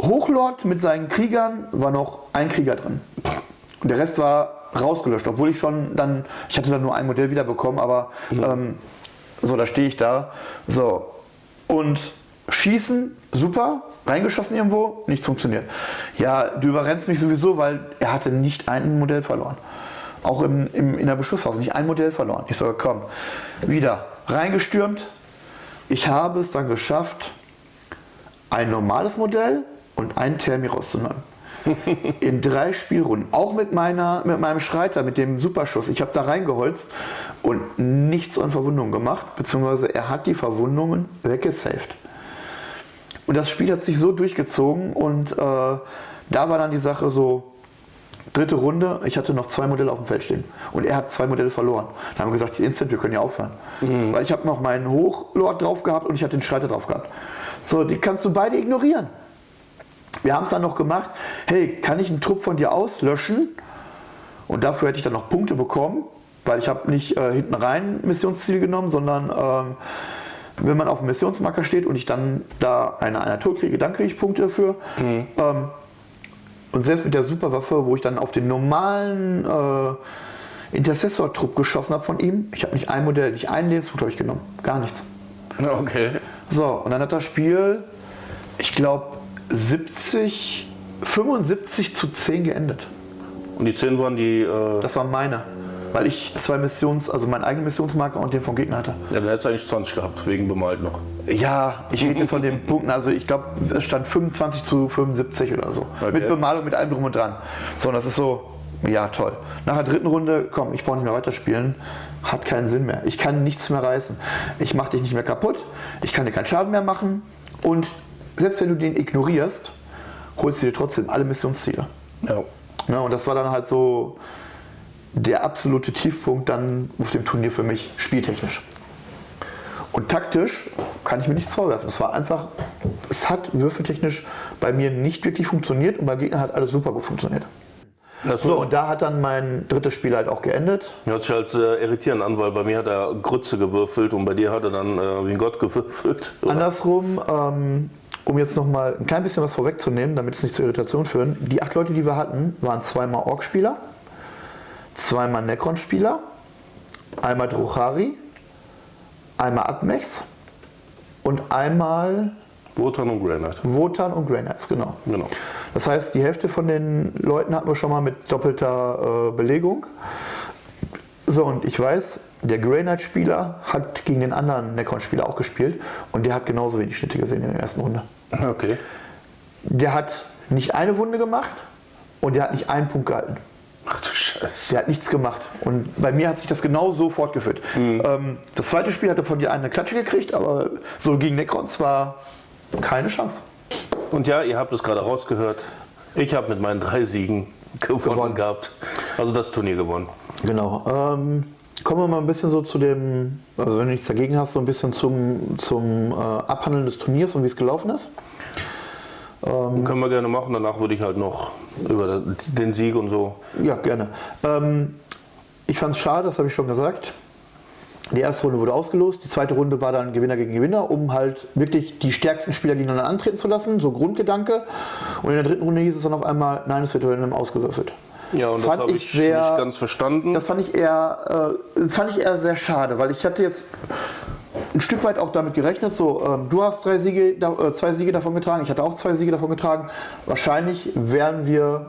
Hochlord mit seinen Kriegern war noch ein Krieger drin. Und der Rest war rausgelöscht, obwohl ich schon dann, ich hatte dann nur ein Modell wiederbekommen, aber ähm, so, da stehe ich da. So, und schießen, super, reingeschossen irgendwo, nichts funktioniert. Ja, du überrennst mich sowieso, weil er hatte nicht ein Modell verloren. Auch im, im, in der Beschussphase nicht ein Modell verloren. Ich so, komm, wieder reingestürmt. Ich habe es dann geschafft, ein normales Modell und ein Thermi rauszunehmen. <laughs> In drei Spielrunden. Auch mit, meiner, mit meinem Schreiter, mit dem Superschuss. Ich habe da reingeholzt und nichts an Verwundungen gemacht, beziehungsweise er hat die Verwundungen weggesaved. Und das Spiel hat sich so durchgezogen und äh, da war dann die Sache so, dritte Runde, ich hatte noch zwei Modelle auf dem Feld stehen und er hat zwei Modelle verloren. Dann haben wir gesagt, instant, wir können ja aufhören. Weil ich habe noch meinen Hochlord drauf gehabt und ich hatte den Schreiter drauf gehabt. So, die kannst du beide ignorieren. Wir haben es dann noch gemacht, hey, kann ich einen Trupp von dir auslöschen? Und dafür hätte ich dann noch Punkte bekommen, weil ich habe nicht äh, hinten rein Missionsziel genommen, sondern ähm, wenn man auf dem Missionsmarker steht und ich dann da eine einer tot kriege, dann kriege ich Punkte dafür. Ähm, und selbst mit der Superwaffe, wo ich dann auf den normalen äh, Intercessor-Trupp geschossen habe von ihm, ich habe nicht ein Modell, nicht einen Lebenspunkt habe ich genommen. Gar nichts. Okay. So, und dann hat das Spiel, ich glaube, 70, 75 zu 10 geendet. Und die 10 waren die. Äh, Das war meine. Weil ich zwei Missions, also meinen eigenen Missionsmarker und den vom Gegner hatte. ja, dann hättest du eigentlich 20 gehabt, wegen bemalt noch. Ja, ich rede jetzt von den <laughs> Punkten, also ich glaube, es stand 25 zu 75 oder so. Okay. Mit Bemalung, mit allem drum und dran. So, und das ist so, ja, toll. Nach der dritten Runde, komm, ich brauche nicht mehr weiterspielen. Hat keinen Sinn mehr. Ich kann nichts mehr reißen. Ich mache dich nicht mehr kaputt. Ich kann dir keinen Schaden mehr machen. Und selbst wenn du den ignorierst, holst du dir trotzdem alle Missionsziele. Ja. Ja, und das war dann halt so der absolute Tiefpunkt dann auf dem Turnier für mich, spieltechnisch. Und taktisch kann ich mir nichts vorwerfen. Es war einfach, es hat würfeltechnisch bei mir nicht wirklich funktioniert und beim Gegner hat alles super gut funktioniert. Das So, und da hat dann mein drittes Spiel halt auch geendet. Hört sich halt äh, irritierend an, weil bei mir hat er Grütze gewürfelt und bei dir hat er dann äh, wie ein Gott gewürfelt. Oder? Andersrum, ähm, um jetzt nochmal ein klein bisschen was vorwegzunehmen, damit es nicht zur Irritation führen, die acht Leute, die wir hatten, waren zweimal Ork-Spieler, zweimal Necron-Spieler, einmal Druchari, einmal Admex und einmal Wotan und Granite. Wotan und Grey Knights, genau. Genau. Das heißt, die Hälfte von den Leuten hatten wir schon mal mit doppelter äh, Belegung. So, und ich weiß, der Grey Knight-Spieler hat gegen den anderen Necron-Spieler auch gespielt und der hat genauso wenig Schnitte gesehen in der ersten Runde. Okay. Der hat nicht eine Wunde gemacht und der hat nicht einen Punkt gehalten. Ach du Scheiße. Der hat nichts gemacht. Und bei mir hat sich das genau so fortgeführt. Ähm, das zweite Spiel hatte von dir eine Klatsche gekriegt, aber so gegen Necrons war keine Chance. Und ja, ihr habt es gerade rausgehört. Ich habe mit meinen drei Siegen gewonnen, Gewonnen. gehabt. Also das Turnier gewonnen. Genau. Ähm, kommen wir mal ein bisschen so zu dem, also wenn du nichts dagegen hast, so ein bisschen zum, zum äh, Abhandeln des Turniers und wie es gelaufen ist. Können wir gerne machen. Danach würde ich halt noch über den Sieg und so. Ja, gerne. Ähm, ich fand es schade, das habe ich schon gesagt. Die erste Runde wurde ausgelost, die zweite Runde war dann Gewinner gegen Gewinner, um halt wirklich die stärksten Spieler gegeneinander antreten zu lassen, so Grundgedanke. Und in der dritten Runde hieß es dann auf einmal, nein, es wird random ausgewürfelt. Ja, und Fand das habe ich ich sehr- nicht ganz verstanden. Das fand ich eher, äh, fand ich eher sehr schade, weil ich hatte jetzt ein Stück weit auch damit gerechnet, so ähm, du hast drei Siege, äh, zwei Siege davon getragen, ich hatte auch zwei Siege davon getragen. Wahrscheinlich wären wir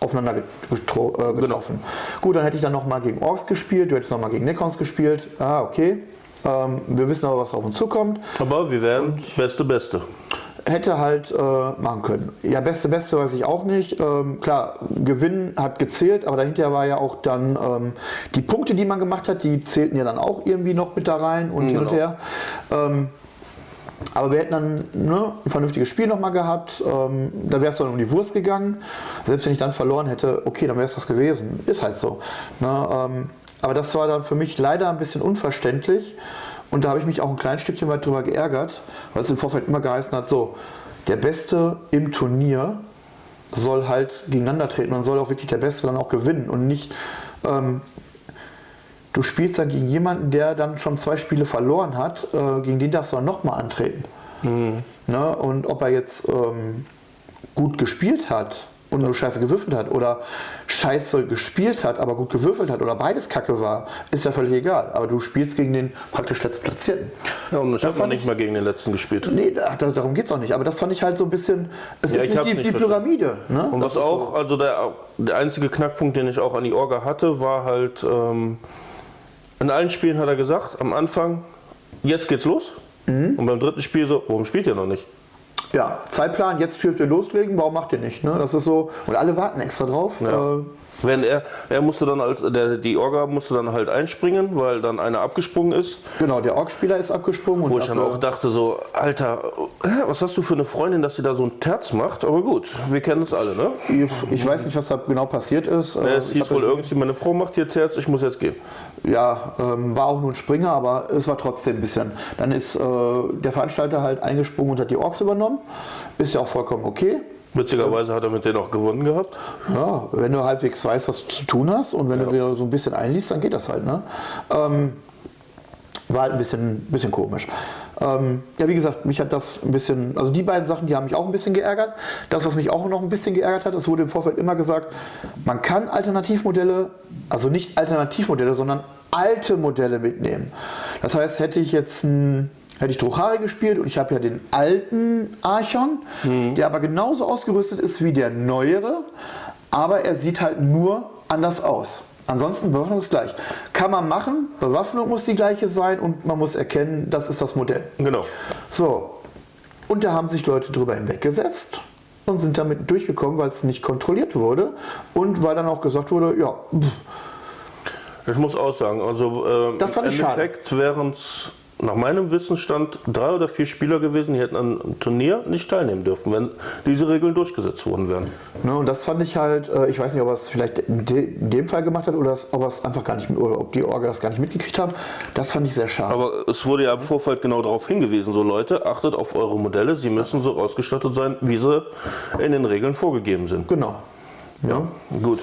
aufeinander getro äh, getroffen. Gut, dann hätte ich dann nochmal gegen Orks gespielt, du hättest nochmal gegen Necrons gespielt. Ah, okay. Ähm, wir wissen aber, was auf uns zukommt. Aber wir wären beste, beste. Hätte halt äh, machen können. Ja, beste, beste weiß ich auch nicht. Ähm, klar, Gewinn hat gezählt, aber dahinter war ja auch dann ähm, die Punkte, die man gemacht hat, die zählten ja dann auch irgendwie noch mit da rein und hin und Genau. her. Ähm, aber wir hätten dann ne, ein vernünftiges Spiel nochmal gehabt. Ähm, da wäre es dann um die Wurst gegangen. Selbst wenn ich dann verloren hätte, okay, dann wäre es das gewesen. Ist halt so. Ne, ähm, aber das war dann für mich leider ein bisschen unverständlich. Und da habe ich mich auch ein kleines Stückchen weit drüber geärgert, weil es im Vorfeld immer geheißen hat, so, der Beste im Turnier soll halt gegeneinander treten und soll auch wirklich der Beste dann auch gewinnen und nicht ähm, du spielst dann gegen jemanden, der dann schon zwei Spiele verloren hat, äh, gegen den darfst du dann nochmal antreten. Ne? Und ob er jetzt ähm, gut gespielt hat und nur scheiße gewürfelt hat oder scheiße gespielt hat, aber gut gewürfelt hat oder beides kacke war, ist ja völlig egal. Aber du spielst gegen den praktisch Letztplatzierten. Ja, und ich Das habe nicht ich- mal gegen den letzten gespielt. Nee, da, da- darum geht es auch nicht. Aber das fand ich halt so ein bisschen. Es Ja, ist ich nicht die, nicht die. Pyramide. Ne? Und Das was auch, also der, der einzige Knackpunkt, den ich auch an die Orga hatte, war halt, ähm, in allen Spielen hat er gesagt, am Anfang, jetzt geht's los. Mhm. Und beim dritten Spiel so, warum spielt ihr noch nicht? Ja, Zeitplan, jetzt dürft ihr loslegen, warum macht ihr nicht? Ne? Das ist so. Und alle warten extra drauf. Ja. Äh, Wenn er, er musste dann als, der, die Orga musste dann halt einspringen, weil dann einer abgesprungen ist. genau, der Org-Spieler ist abgesprungen. Wo und ich dann auch dachte so, Alter, was hast du für eine Freundin, dass sie da so ein Terz macht? Aber gut, wir kennen es alle, ne? Ich, ich weiß nicht, was da genau passiert ist. Äh, Es ich hieß wohl ja- irgendwie, meine Frau macht hier Terz, ich muss jetzt gehen. Ja, ähm, war auch nur ein Springer, aber es war trotzdem ein bisschen. Dann ist äh, der Veranstalter halt eingesprungen und hat die Orks übernommen. Ist ja auch vollkommen okay. Witzigerweise hat er mit denen auch gewonnen gehabt. Ja, wenn du halbwegs weißt, was du zu tun hast und wenn du dir so ein bisschen einliest, dann geht das halt. Ne? Ähm, war halt ein bisschen, bisschen komisch. Ähm, ja, wie gesagt, mich hat das ein bisschen, also die beiden Sachen, die haben mich auch ein bisschen geärgert. Das, was mich auch noch ein bisschen geärgert hat, es wurde im Vorfeld immer gesagt, man kann Alternativmodelle, also nicht Alternativmodelle, sondern alte Modelle mitnehmen. Das heißt, hätte ich jetzt ein Hätte ich Druchari gespielt und ich habe ja den alten Archon, der aber genauso ausgerüstet ist wie der neuere, aber er sieht halt nur anders aus. Ansonsten Bewaffnung ist gleich. Kann man machen, Bewaffnung muss die gleiche sein und man muss erkennen, das ist das Modell. Genau. So, und da haben sich Leute drüber hinweggesetzt und sind damit durchgekommen, weil es nicht kontrolliert wurde und weil dann auch gesagt wurde, ja, pff, Ich muss auch sagen, also ähm, Das fand im ich. Endeffekt wären es nach meinem Wissensstand drei oder vier Spieler gewesen, die hätten an einem Turnier nicht teilnehmen dürfen, wenn diese Regeln durchgesetzt worden wären. Ne, und das fand ich halt, äh, ich weiß nicht, ob er es vielleicht in, de, in dem Fall gemacht hat oder ob er es einfach gar nicht oder ob die Orga das gar nicht mitgekriegt haben. Das fand ich sehr schade. Aber es wurde ja im Vorfeld genau darauf hingewiesen, so Leute, achtet auf eure Modelle, sie müssen so ausgestattet sein, wie sie in den Regeln vorgegeben sind. genau. Ja, gut.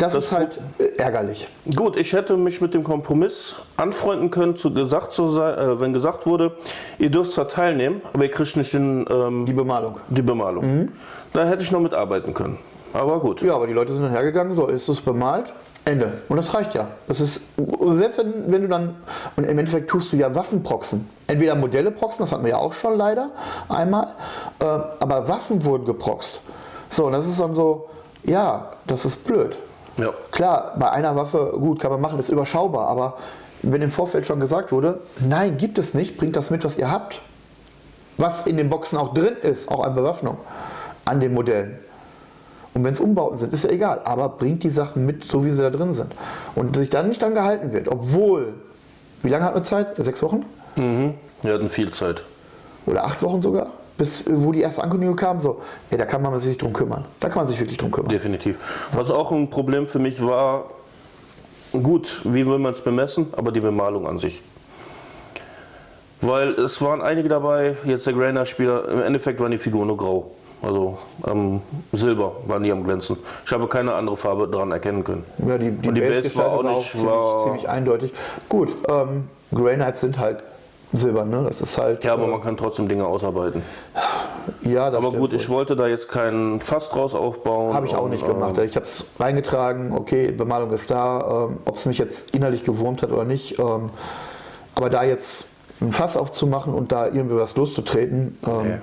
Das, Das ist halt äh, ärgerlich. Gut, ich hätte mich mit dem Kompromiss anfreunden können, zu gesagt zu sein, äh, wenn gesagt wurde, ihr dürft zwar teilnehmen, aber ihr kriegt nicht den, ähm, Die Bemalung. die Bemalung. Da hätte ich noch mitarbeiten können. Aber gut. Ja, aber die Leute sind dann hergegangen, so ist es bemalt, Ende. Und das reicht ja. Das ist, selbst wenn, wenn du dann, und im Endeffekt tust du ja Waffen proxen. Entweder Modelle proxen, das hatten wir ja auch schon leider einmal, äh, aber Waffen wurden geproxt. So, und das ist dann so, ja, das ist blöd. Ja. Klar, bei einer Waffe, gut, kann man machen, das ist überschaubar, aber wenn im Vorfeld schon gesagt wurde, nein, gibt es nicht, bringt das mit, was ihr habt. Was in den Boxen auch drin ist, auch an Bewaffnung, an den Modellen. Und wenn es Umbauten sind, ist ja egal, aber bringt die Sachen mit, so wie sie da drin sind. Und sich dann nicht dran gehalten wird, obwohl, wie lange hat man Zeit? Sechs Wochen? Mhm. Wir hatten viel Zeit. Oder acht Wochen sogar? Bis, wo die erste Ankündigung kam, so, ja, da kann man sich drum kümmern. Da kann man sich wirklich drum kümmern. Definitiv. Was auch ein Problem für mich war, gut, wie will man es bemessen, aber die Bemalung an sich. Weil es waren einige dabei, jetzt der Grainer-Spieler, im Endeffekt waren die Figuren nur grau. Also ähm, Silber waren die am Glänzen. Ich habe keine andere Farbe dran erkennen können. Ja, die, die, Und die Base Base war auch nicht. ziemlich, war, ziemlich eindeutig. Gut, ähm, Knights sind halt silbern, ne? Das ist halt. ja, aber äh, man kann trotzdem Dinge ausarbeiten. ja, das Aber stimmt gut, wohl. ich wollte da jetzt keinen Fass draus aufbauen. Habe ich auch und, nicht ähm, gemacht. Ich habe es reingetragen, okay, Bemalung ist da, ähm, ob es mich jetzt innerlich gewurmt hat oder nicht. Ähm, aber da jetzt ein Fass aufzumachen und da irgendwie was loszutreten, ähm, Nee.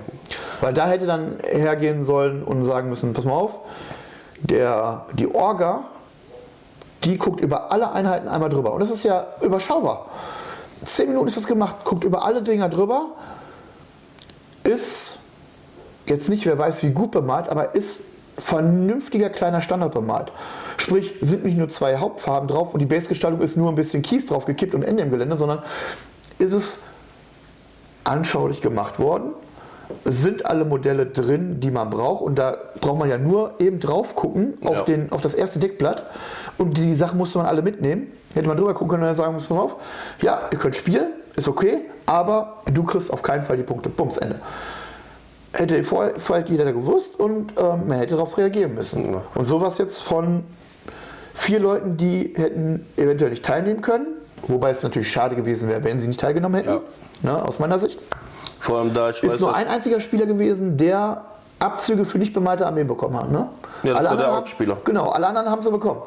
weil da hätte dann hergehen sollen und sagen müssen, pass mal auf, der, die Orga, die guckt über alle Einheiten einmal drüber. Und das ist ja überschaubar. Zehn Minuten ist das gemacht, guckt über alle Dinger drüber, ist jetzt nicht, wer weiß wie gut bemalt, aber ist vernünftiger kleiner Standard bemalt. Sprich, sind nicht nur zwei Hauptfarben drauf und die Basegestaltung ist nur ein bisschen Kies drauf gekippt und Ende im Gelände, sondern ist es anschaulich gemacht worden. Sind alle Modelle drin, die man braucht und da braucht man ja nur eben drauf gucken auf, Ja. den, auf das erste Deckblatt und die Sachen musste man alle mitnehmen. Hätte man drüber gucken können und dann sagen, pass mal auf, ja, ihr könnt spielen, ist okay, aber du kriegst auf keinen Fall die Punkte. Bums, Ende hätte vorher, vorher jeder gewusst und ähm, man hätte darauf reagieren müssen. Ja. Und sowas jetzt von vier Leuten, die hätten eventuell nicht teilnehmen können, wobei es natürlich schade gewesen wäre, wenn sie nicht teilgenommen hätten, ne, aus meiner Sicht. Vor allem da ich weiß, Ist nur ein einziger Spieler gewesen, der Abzüge für nicht bemalte Armeen bekommen hat. Ne? Ja, das war der Ork-Spieler. Genau, alle anderen haben sie bekommen.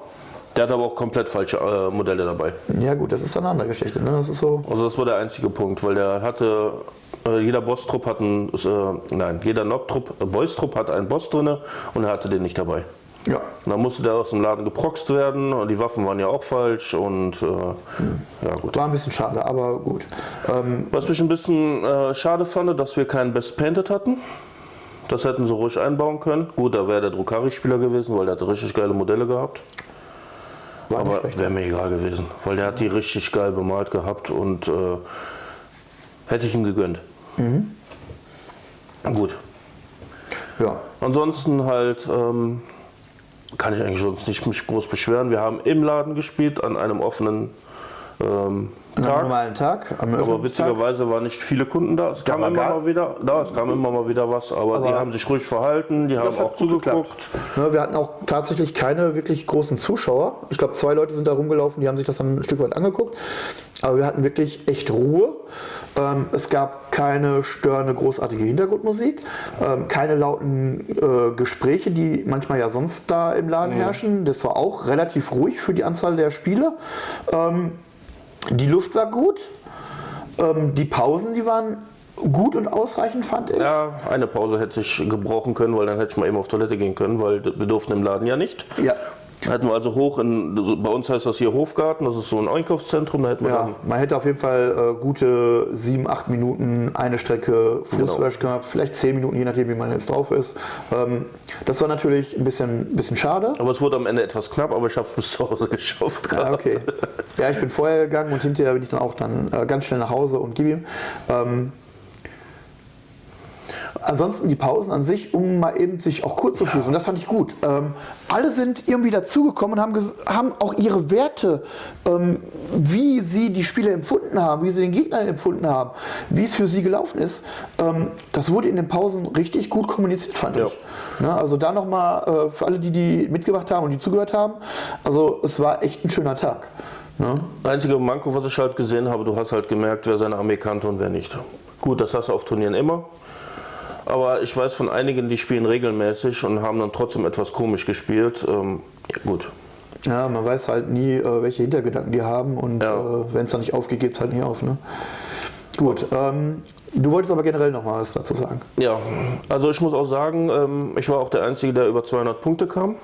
der hat aber auch komplett falsche äh, Modelle dabei. Ja gut, das ist dann eine andere Geschichte. Ne? Das ist so. Also das war der einzige Punkt, weil der hatte, äh, jeder Boss-Trupp hat einen, äh, nein, jeder Nob-Trupp, äh, Boys-Trupp hat einen Boss drin und er hatte den nicht dabei. Ja. Und dann musste der aus dem Laden geproxt werden und die Waffen waren ja auch falsch und äh, ja gut. War ein bisschen schade, aber gut. Ähm, Was ich ein bisschen äh, schade fand, dass wir keinen Best Painted hatten. Das hätten sie ruhig einbauen können. Gut, da wäre der Drukari-Spieler gewesen, weil der hatte richtig geile Modelle gehabt. war Aber wäre mir egal gewesen, weil der hat die richtig geil bemalt gehabt und äh, hätte ich ihm gegönnt. Mhm. Gut. Ja. Ansonsten halt ähm, kann ich eigentlich sonst nicht mich groß beschweren. Wir haben im Laden gespielt an einem offenen ähm, An einem Tag. normalen Tag, Aber witzigerweise waren nicht viele Kunden da. Es kam war immer gar- mal wieder, da, es kam immer mal wieder was, aber, die Aber- haben sich ruhig verhalten, die haben auch zugeguckt. Ne, wir hatten auch tatsächlich keine wirklich großen Zuschauer. Ich glaube, zwei Leute sind da rumgelaufen, die haben sich das dann ein Stück weit angeguckt. Aber wir hatten wirklich echt Ruhe. Ähm, es gab keine störende, großartige Hintergrundmusik, ähm, keine lauten äh, Gespräche, die manchmal ja sonst da im Laden herrschen. Das war auch relativ ruhig für die Anzahl der Spiele. Ähm, die Luft war gut. Ähm, die Pausen, die waren gut und ausreichend, fand ich. Ja, eine Pause hätte ich gebrauchen können, weil dann hätte ich mal eben auf Toilette gehen können, weil wir durften im Laden ja nicht. Ja. Da hätten wir also hoch in, bei uns heißt das hier Hofgarten, das ist so ein Einkaufszentrum, da hätten wir Ja, dann man hätte auf jeden Fall äh, gute sieben, acht Minuten eine Strecke Fußwasch gehabt, vielleicht zehn Minuten, je nachdem, wie man jetzt drauf ist. Ähm, das war natürlich ein bisschen, bisschen schade. Aber es wurde am Ende etwas knapp, aber ich habe es bis zu Hause <laughs> geschafft. Ja, gehabt. okay. Ja, ich bin vorher gegangen und hinterher bin ich dann auch dann äh, ganz schnell nach Hause und gib ihm. Ähm, ansonsten die Pausen an sich, um mal eben sich auch kurz zu schließen. Und das fand ich gut. Ähm, alle sind irgendwie dazugekommen und haben, haben auch ihre Werte, ähm, wie sie die Spiele empfunden haben, wie sie den Gegner empfunden haben, wie es für sie gelaufen ist. Ähm, das wurde in den Pausen richtig gut kommuniziert, fand Ja. ich. Ne, also da nochmal äh, für alle, die, die mitgemacht haben und die zugehört haben. Also es war echt ein schöner Tag. Ne? Einzige Manko, was ich halt gesehen habe, du hast halt gemerkt, wer seine Armee kannte und wer nicht. Gut, das hast du auf Turnieren immer. Aber ich weiß von einigen, die spielen regelmäßig und haben dann trotzdem etwas komisch gespielt. Ähm, ja, gut. Ja, man weiß halt nie, äh, welche Hintergedanken die haben und Ja. äh, wenn es dann nicht aufgeht, geht es halt nicht auf. Ne? Gut, ähm, du wolltest aber generell noch mal was dazu sagen. Ja, also ich muss auch sagen, ähm, ich war auch der Einzige, der über 200 Punkte kam.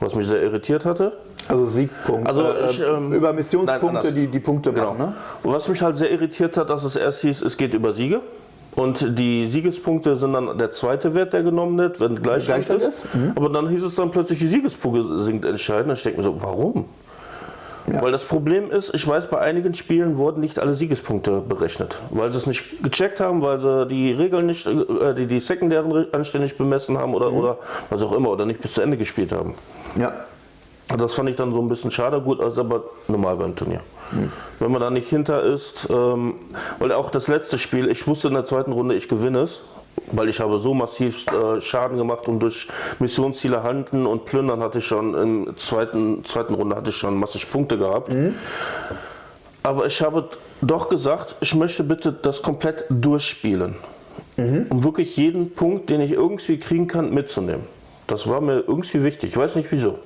was mich sehr irritiert hatte. Also Siegpunkte. Also äh, ich, ähm, über nein, Missionspunkte, anders. die die Punkte Genau. machen, ne? Was mich halt sehr irritiert hat, dass es erst hieß, es geht über Siege. Und die Siegespunkte sind dann der zweite Wert, der genommen wird, wenn Gleichstand Gleichstand ist. ist, mhm. Aber dann hieß es dann plötzlich, die Siegespunkte sind entscheidend. Und ich denke mir so, warum? Ja. Weil das Problem ist, ich weiß, bei einigen Spielen wurden nicht alle Siegespunkte berechnet. Weil sie es nicht gecheckt haben, weil sie die Regeln nicht, äh, die, die sekundären Re- anständig bemessen haben Mhm. oder, oder was auch immer, oder nicht bis zu Ende gespielt haben. Ja. Das fand ich dann so ein bisschen schade, gut, ist aber normal beim Turnier. Wenn man da nicht hinter ist, ähm, weil auch das letzte Spiel, ich wusste in der zweiten Runde, ich gewinne es, weil ich habe so massiv äh, Schaden gemacht und durch Missionsziele handeln und plündern hatte ich schon in zweiten zweiten Runde hatte ich schon massig Punkte gehabt. Aber ich habe doch gesagt, ich möchte bitte das komplett durchspielen. Um wirklich jeden Punkt, den ich irgendwie kriegen kann, mitzunehmen. Das war mir irgendwie wichtig. Ich weiß nicht wieso.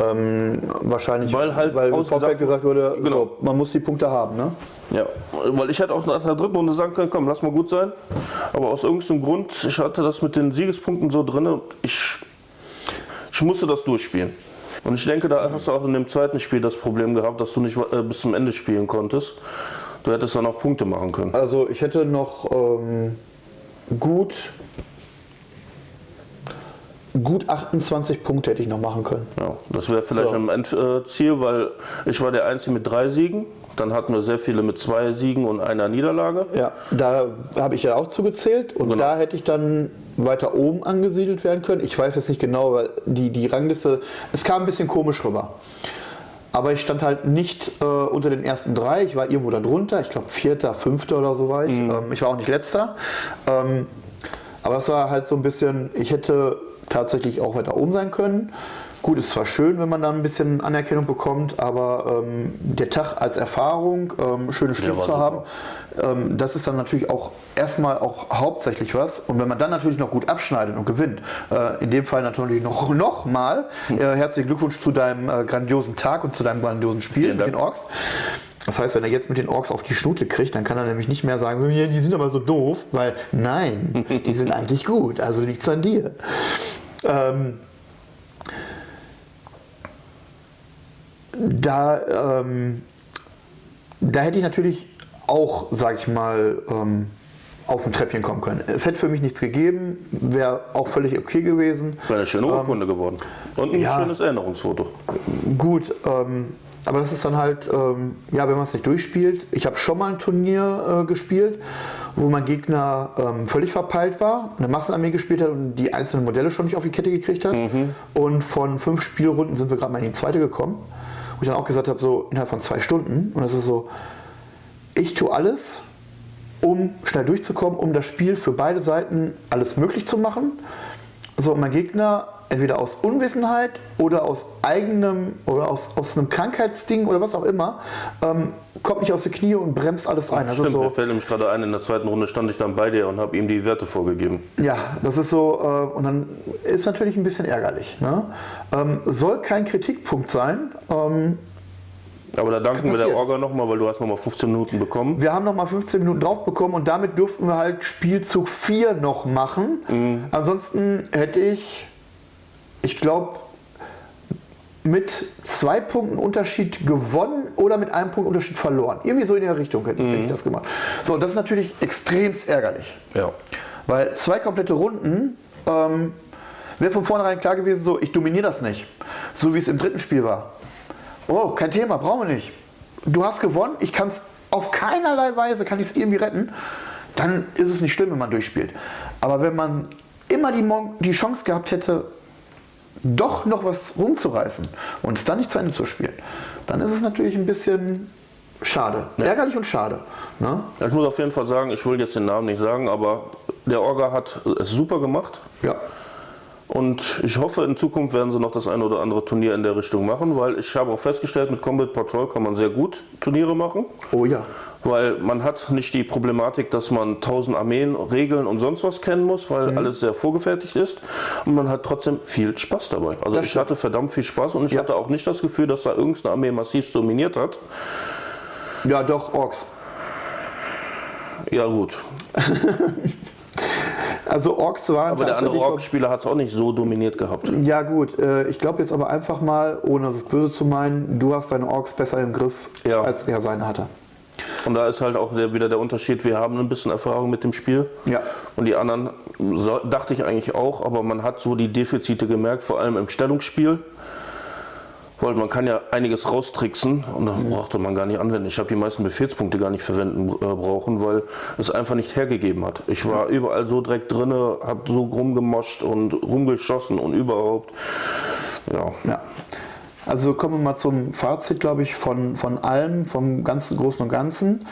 Ähm, wahrscheinlich, Weil halt weil im Vorfeld gesagt wurde, Genau. so, man muss die Punkte haben, ne? Ja, weil ich hätte auch nach der dritten Runde sagen können, komm, lass mal gut sein. Aber aus irgendeinem Grund, ich hatte das mit den Siegespunkten so drin und ich, ich musste das durchspielen. Und ich denke, da hast du auch in dem zweiten Spiel das Problem gehabt, dass du nicht äh, bis zum Ende spielen konntest. Du hättest dann auch Punkte machen können. Also ich hätte noch ähm, gut, gut 28 Punkte hätte ich noch machen können. Ja, das wäre vielleicht So. am Endziel, weil ich war der Einzige mit drei Siegen. Dann hatten wir sehr viele mit zwei Siegen und einer Niederlage. Ja, da habe ich ja auch zugezählt und Genau. da hätte ich dann weiter oben angesiedelt werden können. Ich weiß jetzt nicht genau, weil die, die Rangliste, es kam ein bisschen komisch rüber. Aber ich stand halt nicht äh, unter den ersten drei, ich war irgendwo da drunter, ich glaube vierter, fünfter oder so war ich. Ähm, ich war auch nicht letzter. Ähm, aber es war halt so ein bisschen, ich hätte tatsächlich auch weiter oben sein können. Gut, ist zwar schön, wenn man dann ein bisschen Anerkennung bekommt, aber ähm, der Tag als Erfahrung, ähm, schöne Spiele zu haben, ähm, das ist dann natürlich auch erstmal auch hauptsächlich was. Und wenn man dann natürlich noch gut abschneidet und gewinnt, äh, in dem Fall natürlich noch, <laughs> noch mal, äh, herzlichen Glückwunsch zu deinem äh, grandiosen Tag und zu deinem grandiosen Spiel Vielen mit den Dank. Orks. Das heißt, wenn er jetzt mit den Orks auf die Schnute kriegt, dann kann er nämlich nicht mehr sagen, so, die sind aber so doof, weil nein, die sind <laughs> eigentlich gut, also liegt es an dir. Ähm, da, ähm, da hätte ich natürlich auch, sag ich mal, ähm, auf ein Treppchen kommen können. Es hätte für mich nichts gegeben, wäre auch völlig okay gewesen. Wäre eine schöne Urkunde geworden. Und ein ja. schönes Erinnerungsfoto. Gut, ähm, aber das ist dann halt, ähm, ja, wenn man es nicht durchspielt. Ich habe schon mal ein Turnier äh, gespielt, wo mein Gegner ähm, völlig verpeilt war, eine Massenarmee gespielt hat und die einzelnen Modelle schon nicht auf die Kette gekriegt hat. Und von fünf Spielrunden sind wir gerade mal in die zweite gekommen. Wo ich dann auch gesagt habe, so innerhalb von zwei Stunden. Und das ist so, ich tue alles, um schnell durchzukommen, um das Spiel für beide Seiten alles möglich zu machen. So, mein Gegner entweder aus Unwissenheit oder aus eigenem oder aus, aus einem Krankheitsding oder was auch immer, ähm, kommt nicht aus den Knie und bremst alles ein. Das ist Stimmt, mir so, fällt nämlich gerade ein, in der zweiten Runde stand ich dann bei dir und habe ihm die Werte vorgegeben. ja, das ist so, äh, und dann ist natürlich ein bisschen ärgerlich. Ne? Ähm, soll kein Kritikpunkt sein. Ähm, Aber da danken wir der. Orga nochmal, weil du hast nochmal 15 Minuten bekommen. Wir haben noch mal 15 Minuten drauf bekommen und damit durften wir halt Spielzug 4 noch machen. Ansonsten hätte ich, ich glaube, mit zwei Punkten Unterschied gewonnen oder mit einem Punkt Unterschied verloren. Irgendwie so in der Richtung hätte hätte ich das gemacht. So, und das ist natürlich extremst ärgerlich. Ja. Weil zwei komplette Runden ähm, wäre von vornherein klar gewesen, so, ich dominiere das nicht. So wie es im dritten Spiel war. Oh, kein Thema, brauchen wir nicht. Du hast gewonnen, ich kann es auf keinerlei Weise, kann ich es irgendwie retten. Dann ist es nicht schlimm, wenn man durchspielt. Aber wenn man immer die, Mon die Chance gehabt hätte, doch noch was rumzureißen und es dann nicht zu Ende zu spielen, dann ist es natürlich ein bisschen schade. Ärgerlich und schade. Ne? Ich muss auf jeden Fall sagen, ich will jetzt den Namen nicht sagen, aber der Orga hat es super gemacht. Ja. Und ich hoffe, in Zukunft werden sie noch das eine oder andere Turnier in der Richtung machen, weil ich habe auch festgestellt, mit Combat Patrol kann man sehr gut Turniere machen. Oh ja. Weil man hat nicht die Problematik, dass man tausend Armeen, Regeln und sonst was kennen muss, weil Mhm. alles sehr vorgefertigt ist. Und man hat trotzdem viel Spaß dabei. Also Das ich hatte verdammt viel Spaß und ich Ja. hatte auch nicht das Gefühl, dass da irgendeine Armee massiv dominiert hat. Ja, doch, Orks. Ja gut. <laughs> Also Orks waren Aber der andere Ork-Spieler hat es auch nicht so dominiert gehabt. Ja gut, äh, ich glaube jetzt aber einfach mal, ohne es böse zu meinen, du hast deine Orks besser im Griff, Ja. als er seine hatte. Und da ist halt auch der, wieder der Unterschied, wir haben ein bisschen Erfahrung mit dem Spiel. Ja. Und die anderen, so, dachte ich eigentlich auch, aber man hat so die Defizite gemerkt, vor allem im Stellungsspiel. Weil man kann ja einiges raustricksen und das brauchte man gar nicht anwenden. Ich habe die meisten Befehlspunkte gar nicht verwenden äh, brauchen, weil es einfach nicht hergegeben hat. Ich war überall so direkt drinne, habe so rumgemoscht und rumgeschossen und überhaupt. Ja, Ja. Also kommen wir mal zum Fazit, glaube ich, von, von allem, vom ganzen Großen und Ganzen.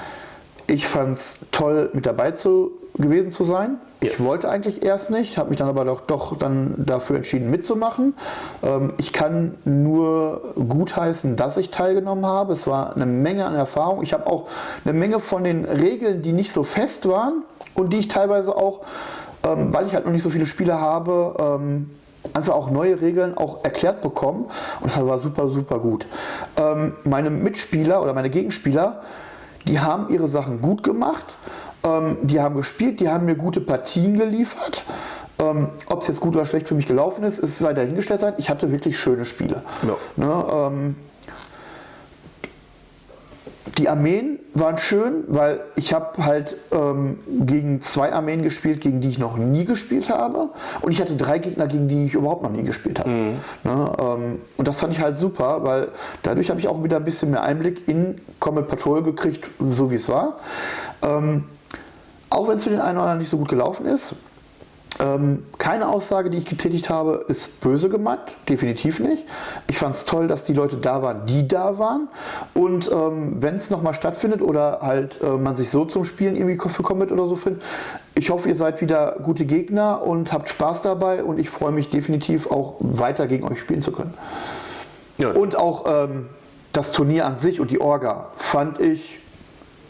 Ich fand es toll, mit dabei zu, gewesen zu sein. Ich wollte eigentlich erst nicht, habe mich dann aber doch, doch dann dafür entschieden mitzumachen. Ähm, ich kann nur gutheißen, dass ich teilgenommen habe. Es war eine Menge an Erfahrung. Ich habe auch eine Menge von den Regeln, die nicht so fest waren und die ich teilweise auch, ähm, weil ich halt noch nicht so viele Spiele habe, ähm, einfach auch neue Regeln auch erklärt bekommen und das war super, super gut. Ähm, meine Mitspieler oder meine Gegenspieler, die haben ihre Sachen gut gemacht, ähm, die haben gespielt, die haben mir gute Partien geliefert. Ähm, Ob es jetzt gut oder schlecht für mich gelaufen ist, ist sei dahingestellt sein. Ich hatte wirklich schöne Spiele. Ja. Ne, ähm, die Armeen waren schön, weil ich habe halt ähm, gegen zwei Armeen gespielt, gegen die ich noch nie gespielt habe. Und ich hatte drei Gegner, gegen die ich überhaupt noch nie gespielt habe. Ne, ähm, und das fand ich halt super, weil dadurch habe ich auch wieder ein bisschen mehr Einblick in Combat Patrol gekriegt, so wie es war. Ähm, auch wenn es für den einen oder anderen nicht so gut gelaufen ist. Ähm, keine Aussage, die ich getätigt habe, ist böse gemeint, definitiv nicht. Ich fand es toll, dass die Leute da waren, die da waren. Und ähm, wenn es nochmal stattfindet oder halt äh, man sich so zum Spielen irgendwie für Combat oder so findet, ich hoffe, ihr seid wieder gute Gegner und habt Spaß dabei und ich freue mich definitiv auch weiter gegen euch spielen zu können. ja Und auch ähm, das Turnier an sich und die Orga fand ich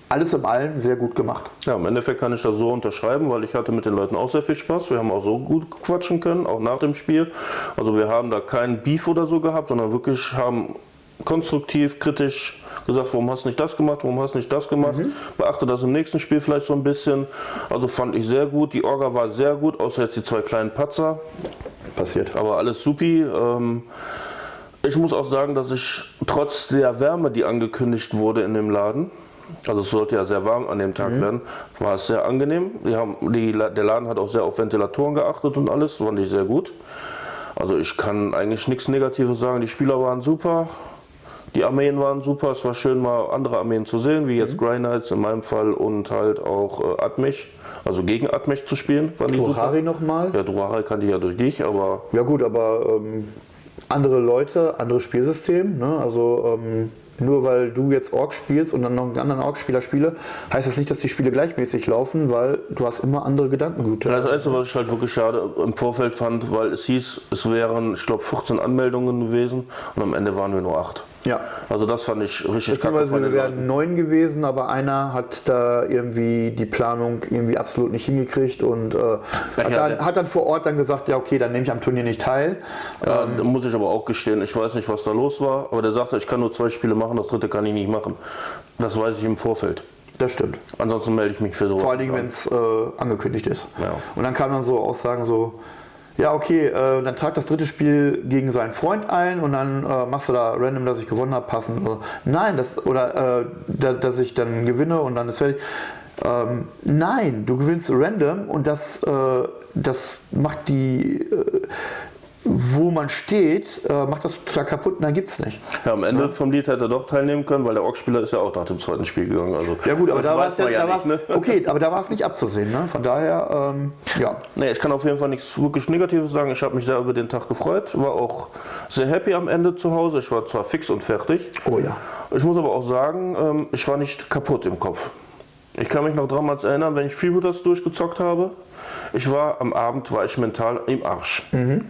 alles im Allen sehr gut gemacht. Ja, im Endeffekt kann ich das so unterschreiben, weil ich hatte mit den Leuten auch sehr viel Spaß. Wir haben auch so gut quatschen können, auch nach dem Spiel. Also wir haben da keinen Beef oder so gehabt, sondern wirklich haben konstruktiv, kritisch gesagt, warum hast du nicht das gemacht, warum hast du nicht das gemacht. Beachte das im nächsten Spiel vielleicht so ein bisschen. Also fand ich sehr gut. Die Orga war sehr gut, außer jetzt die zwei kleinen Patzer. Passiert. Aber alles supi. Ähm, ich muss auch sagen, dass ich trotz der Wärme, die angekündigt wurde in dem Laden, also es sollte ja sehr warm an dem Tag werden, war es sehr angenehm. Die haben, die, der Laden hat auch sehr auf Ventilatoren geachtet und alles, fand ich sehr gut. Also ich kann eigentlich nichts Negatives sagen. Die Spieler waren super, die Armeen waren super. Es war schön mal andere Armeen zu sehen, wie jetzt Grey Knights in meinem Fall und halt auch äh, Atmech, also gegen Atmech zu spielen, fand. Rohari nochmal. Ja, Druhari kannte ich ja durch dich, aber Ja gut, aber ähm, andere Leute, anderes Spielsystem. Ne? Also ähm, nur weil du jetzt Ork spielst und dann noch einen anderen Ork-Spieler spiele, heißt das nicht, dass die Spiele gleichmäßig laufen, weil du hast immer andere Gedankengüter. Das Einzige, was ich halt wirklich schade im Vorfeld fand, weil es hieß, es wären, ich glaube, 14 Anmeldungen gewesen und am Ende waren wir nur 8. Ja. Also das fand ich richtig kacke Beziehungsweise wir wären neun gewesen, aber einer hat da irgendwie die Planung irgendwie absolut nicht hingekriegt und äh, hat, ja, dann, hat dann vor Ort dann gesagt, ja okay, dann nehme ich am Turnier nicht teil. Ja, da muss ich aber auch gestehen, ich weiß nicht, was da los war, aber der sagte, ich kann nur zwei Spiele machen, das dritte kann ich nicht machen. Das weiß ich im Vorfeld. Das stimmt. Ansonsten melde ich mich für sowas. Vor allen Dingen, wenn es äh, angekündigt ist. Und dann kamen dann so Aussagen so, ja okay, äh, dann trag das dritte Spiel gegen seinen Freund ein und dann äh, machst du da random, dass ich gewonnen habe, passend. Oder, nein, das, oder äh, da, dass ich dann gewinne und dann ist fertig. Ähm, nein, du gewinnst random und das, äh, das macht die, äh, wo man steht, äh, macht das total kaputt und dann gibt es nicht. Ja, am Ende vom Lied hätte er doch teilnehmen können, weil der Ork-Spieler ist ja auch nach dem zweiten Spiel gegangen. Also, Ja gut, aber da war es ja, da nicht, ne? okay, aber da war es nicht abzusehen. Ne? Von daher, ähm, ja. Nee, ich kann auf jeden Fall nichts wirklich Negatives sagen. Ich habe mich sehr über den Tag gefreut, war auch sehr happy am Ende zu Hause. Ich war zwar fix und fertig. Oh ja. Ich muss aber auch sagen, ähm, ich war nicht kaputt im Kopf. Ich kann mich noch damals erinnern, wenn ich Freebooters durchgezockt habe. Ich war am Abend war ich mental im Arsch.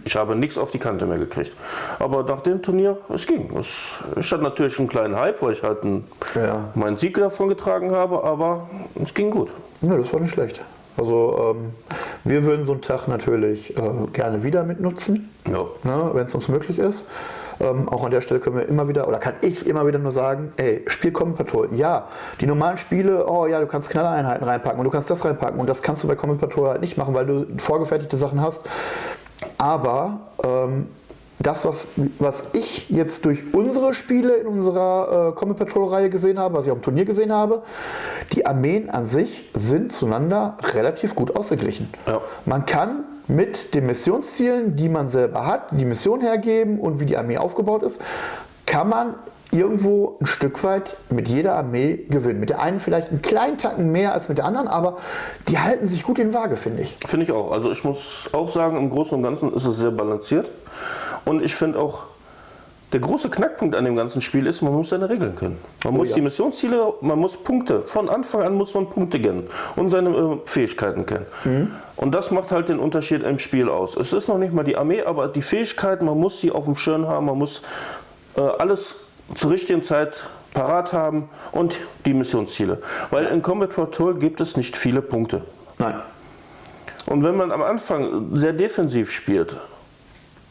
Ich habe nichts auf die Kante mehr gekriegt. Aber nach dem Turnier, es ging. Es, ich hatte natürlich einen kleinen Hype, weil ich halt einen, Ja. meinen Sieg davon getragen habe, aber es ging gut. Ja, das war nicht schlecht. Also ähm, wir würden so einen Tag natürlich äh, gerne wieder mitnutzen, Ja. ne, wenn es uns möglich ist. Ähm, auch an der Stelle können wir immer wieder, oder kann ich immer wieder nur sagen, ey, Spiel Combat Patrol. Ja, die normalen Spiele, oh ja, du kannst Knallereinheiten reinpacken und du kannst das reinpacken und das kannst du bei Combat Patrol halt nicht machen, weil du vorgefertigte Sachen hast. Aber ähm, das, was, was ich jetzt durch unsere Spiele in unserer äh, Combat Patrol-Reihe gesehen habe, was ich auf dem Turnier gesehen habe, die Armeen an sich sind zueinander relativ gut ausgeglichen. Ja. Man kann mit den Missionszielen, die man selber hat, die Mission hergeben und wie die Armee aufgebaut ist, kann man irgendwo ein Stück weit mit jeder Armee gewinnen. Mit der einen vielleicht einen kleinen Tacken mehr als mit der anderen, aber die halten sich gut in Waage, finde ich. Finde ich auch. Also ich muss auch sagen, im Großen und Ganzen ist es sehr balanciert. Und ich finde auch, der große Knackpunkt an dem ganzen Spiel ist, man muss seine Regeln können. Man Oh muss ja. die Missionsziele, man muss Punkte, von Anfang an muss man Punkte kennen und seine äh, Fähigkeiten kennen. Mhm. Und das macht halt den Unterschied im Spiel aus. Es ist noch nicht mal die Armee, aber die Fähigkeiten, man muss sie auf dem Schirm haben, man muss äh, alles zur richtigen Zeit parat haben und die Missionsziele. Weil in Combat Patrol gibt es nicht viele Punkte. Nein. Und wenn man am Anfang sehr defensiv spielt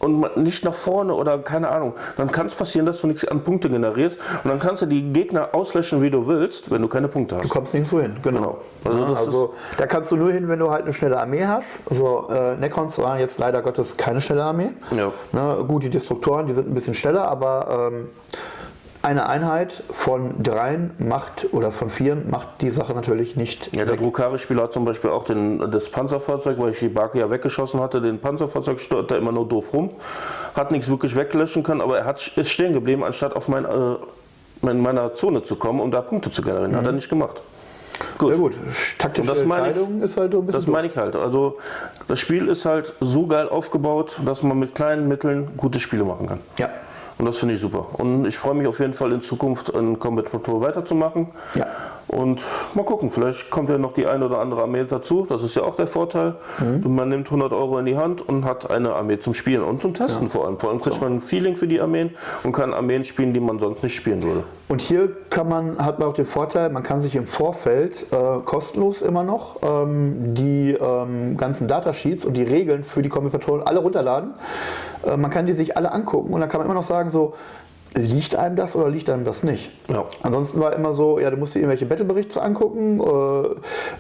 und nicht nach vorne oder keine Ahnung, dann kann es passieren, dass du nichts an Punkte generierst und dann kannst du die Gegner auslöschen, wie du willst, wenn du keine Punkte Du hast. kommst nirgendwo hin, genau. Also Ja, also da kannst du nur hin, wenn du halt eine schnelle Armee hast. Also äh, Necrons waren jetzt leider Gottes keine schnelle Armee. Ja. Ne, gut, die Destruktoren, die sind ein bisschen schneller, aber ähm, eine Einheit von dreien macht oder von vieren macht die Sache natürlich nicht. Ja, der. Drukari-Spieler hat zum Beispiel auch den, das Panzerfahrzeug, weil ich die Barke ja weggeschossen hatte, den Panzerfahrzeug stört da immer nur doof rum, hat nichts wirklich weglöschen können, aber er hat, ist stehen geblieben, anstatt auf mein, äh, in meiner Zone zu kommen, um da Punkte zu generieren. Hat er nicht gemacht. Gut. Ja gut, taktische das meine ich- Entscheidung ist halt ein bisschen Das meine ich halt. Also das Spiel ist halt so geil aufgebaut, dass man mit kleinen Mitteln gute Spiele machen kann. Ja. Und das finde ich super. Und ich freue mich auf jeden Fall in Zukunft in Combat Patrol weiterzumachen. Ja. Und mal gucken, vielleicht kommt ja noch die eine oder andere Armee dazu. Das ist ja auch der Vorteil. Mhm. Man nimmt 100 Euro in die Hand und hat eine Armee zum Spielen und zum Testen vor allem. Vor allem kriegt man ein Feeling für die Armeen und kann Armeen spielen, die man sonst nicht spielen würde. Und hier kann man, hat man auch den Vorteil, man kann sich im Vorfeld äh, kostenlos immer noch ähm, die ähm, ganzen Datasheets und die Regeln für die Patrol alle runterladen. Äh, man kann die sich alle angucken und dann kann man immer noch sagen, so, liegt einem das oder liegt einem das nicht? Ja. Ansonsten war immer so, ja, du musst dir irgendwelche Battleberichte angucken äh,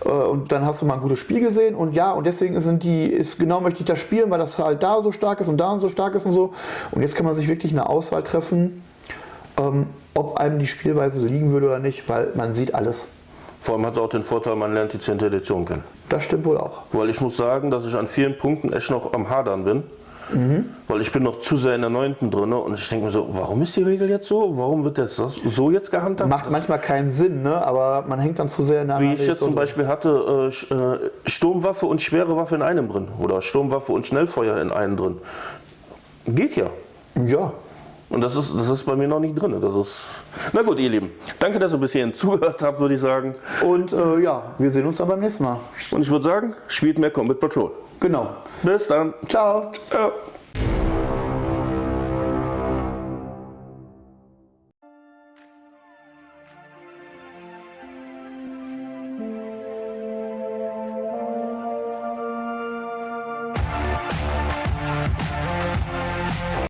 äh, und dann hast du mal ein gutes Spiel gesehen und ja, und deswegen sind die, ist genau möchte ich das spielen, weil das halt da so stark ist und da so stark ist und so. Und jetzt kann man sich wirklich eine Auswahl treffen, ähm, ob einem die Spielweise liegen würde oder nicht, weil man sieht alles. Vor allem hat es auch den Vorteil, man lernt die 10. Edition kennen. Das stimmt wohl auch. Weil ich muss sagen, dass ich an vielen Punkten echt noch am Hadern bin. Mhm. Weil ich bin noch zu sehr in der 9. drin und ich denke mir so, warum ist die Regel jetzt so? Warum wird das so jetzt gehandhabt? Macht manchmal keinen Sinn, ne? aber man hängt dann zu sehr in der Wie ich jetzt zum Beispiel hatte, äh, äh, Sturmwaffe und schwere Waffe in einem drin. Oder Sturmwaffe und Schnellfeuer in einem drin. Geht ja. Ja, Und das ist, das ist bei mir noch nicht drin. Das ist. Na gut, ihr Lieben. Danke, dass ihr bis hierhin <laughs> zugehört habt, würde ich sagen. und äh, ja, wir sehen uns dann beim nächsten Mal. Und ich würde sagen, spielt mehr Combat Patrol. Genau. Bis dann. Ciao. Ciao.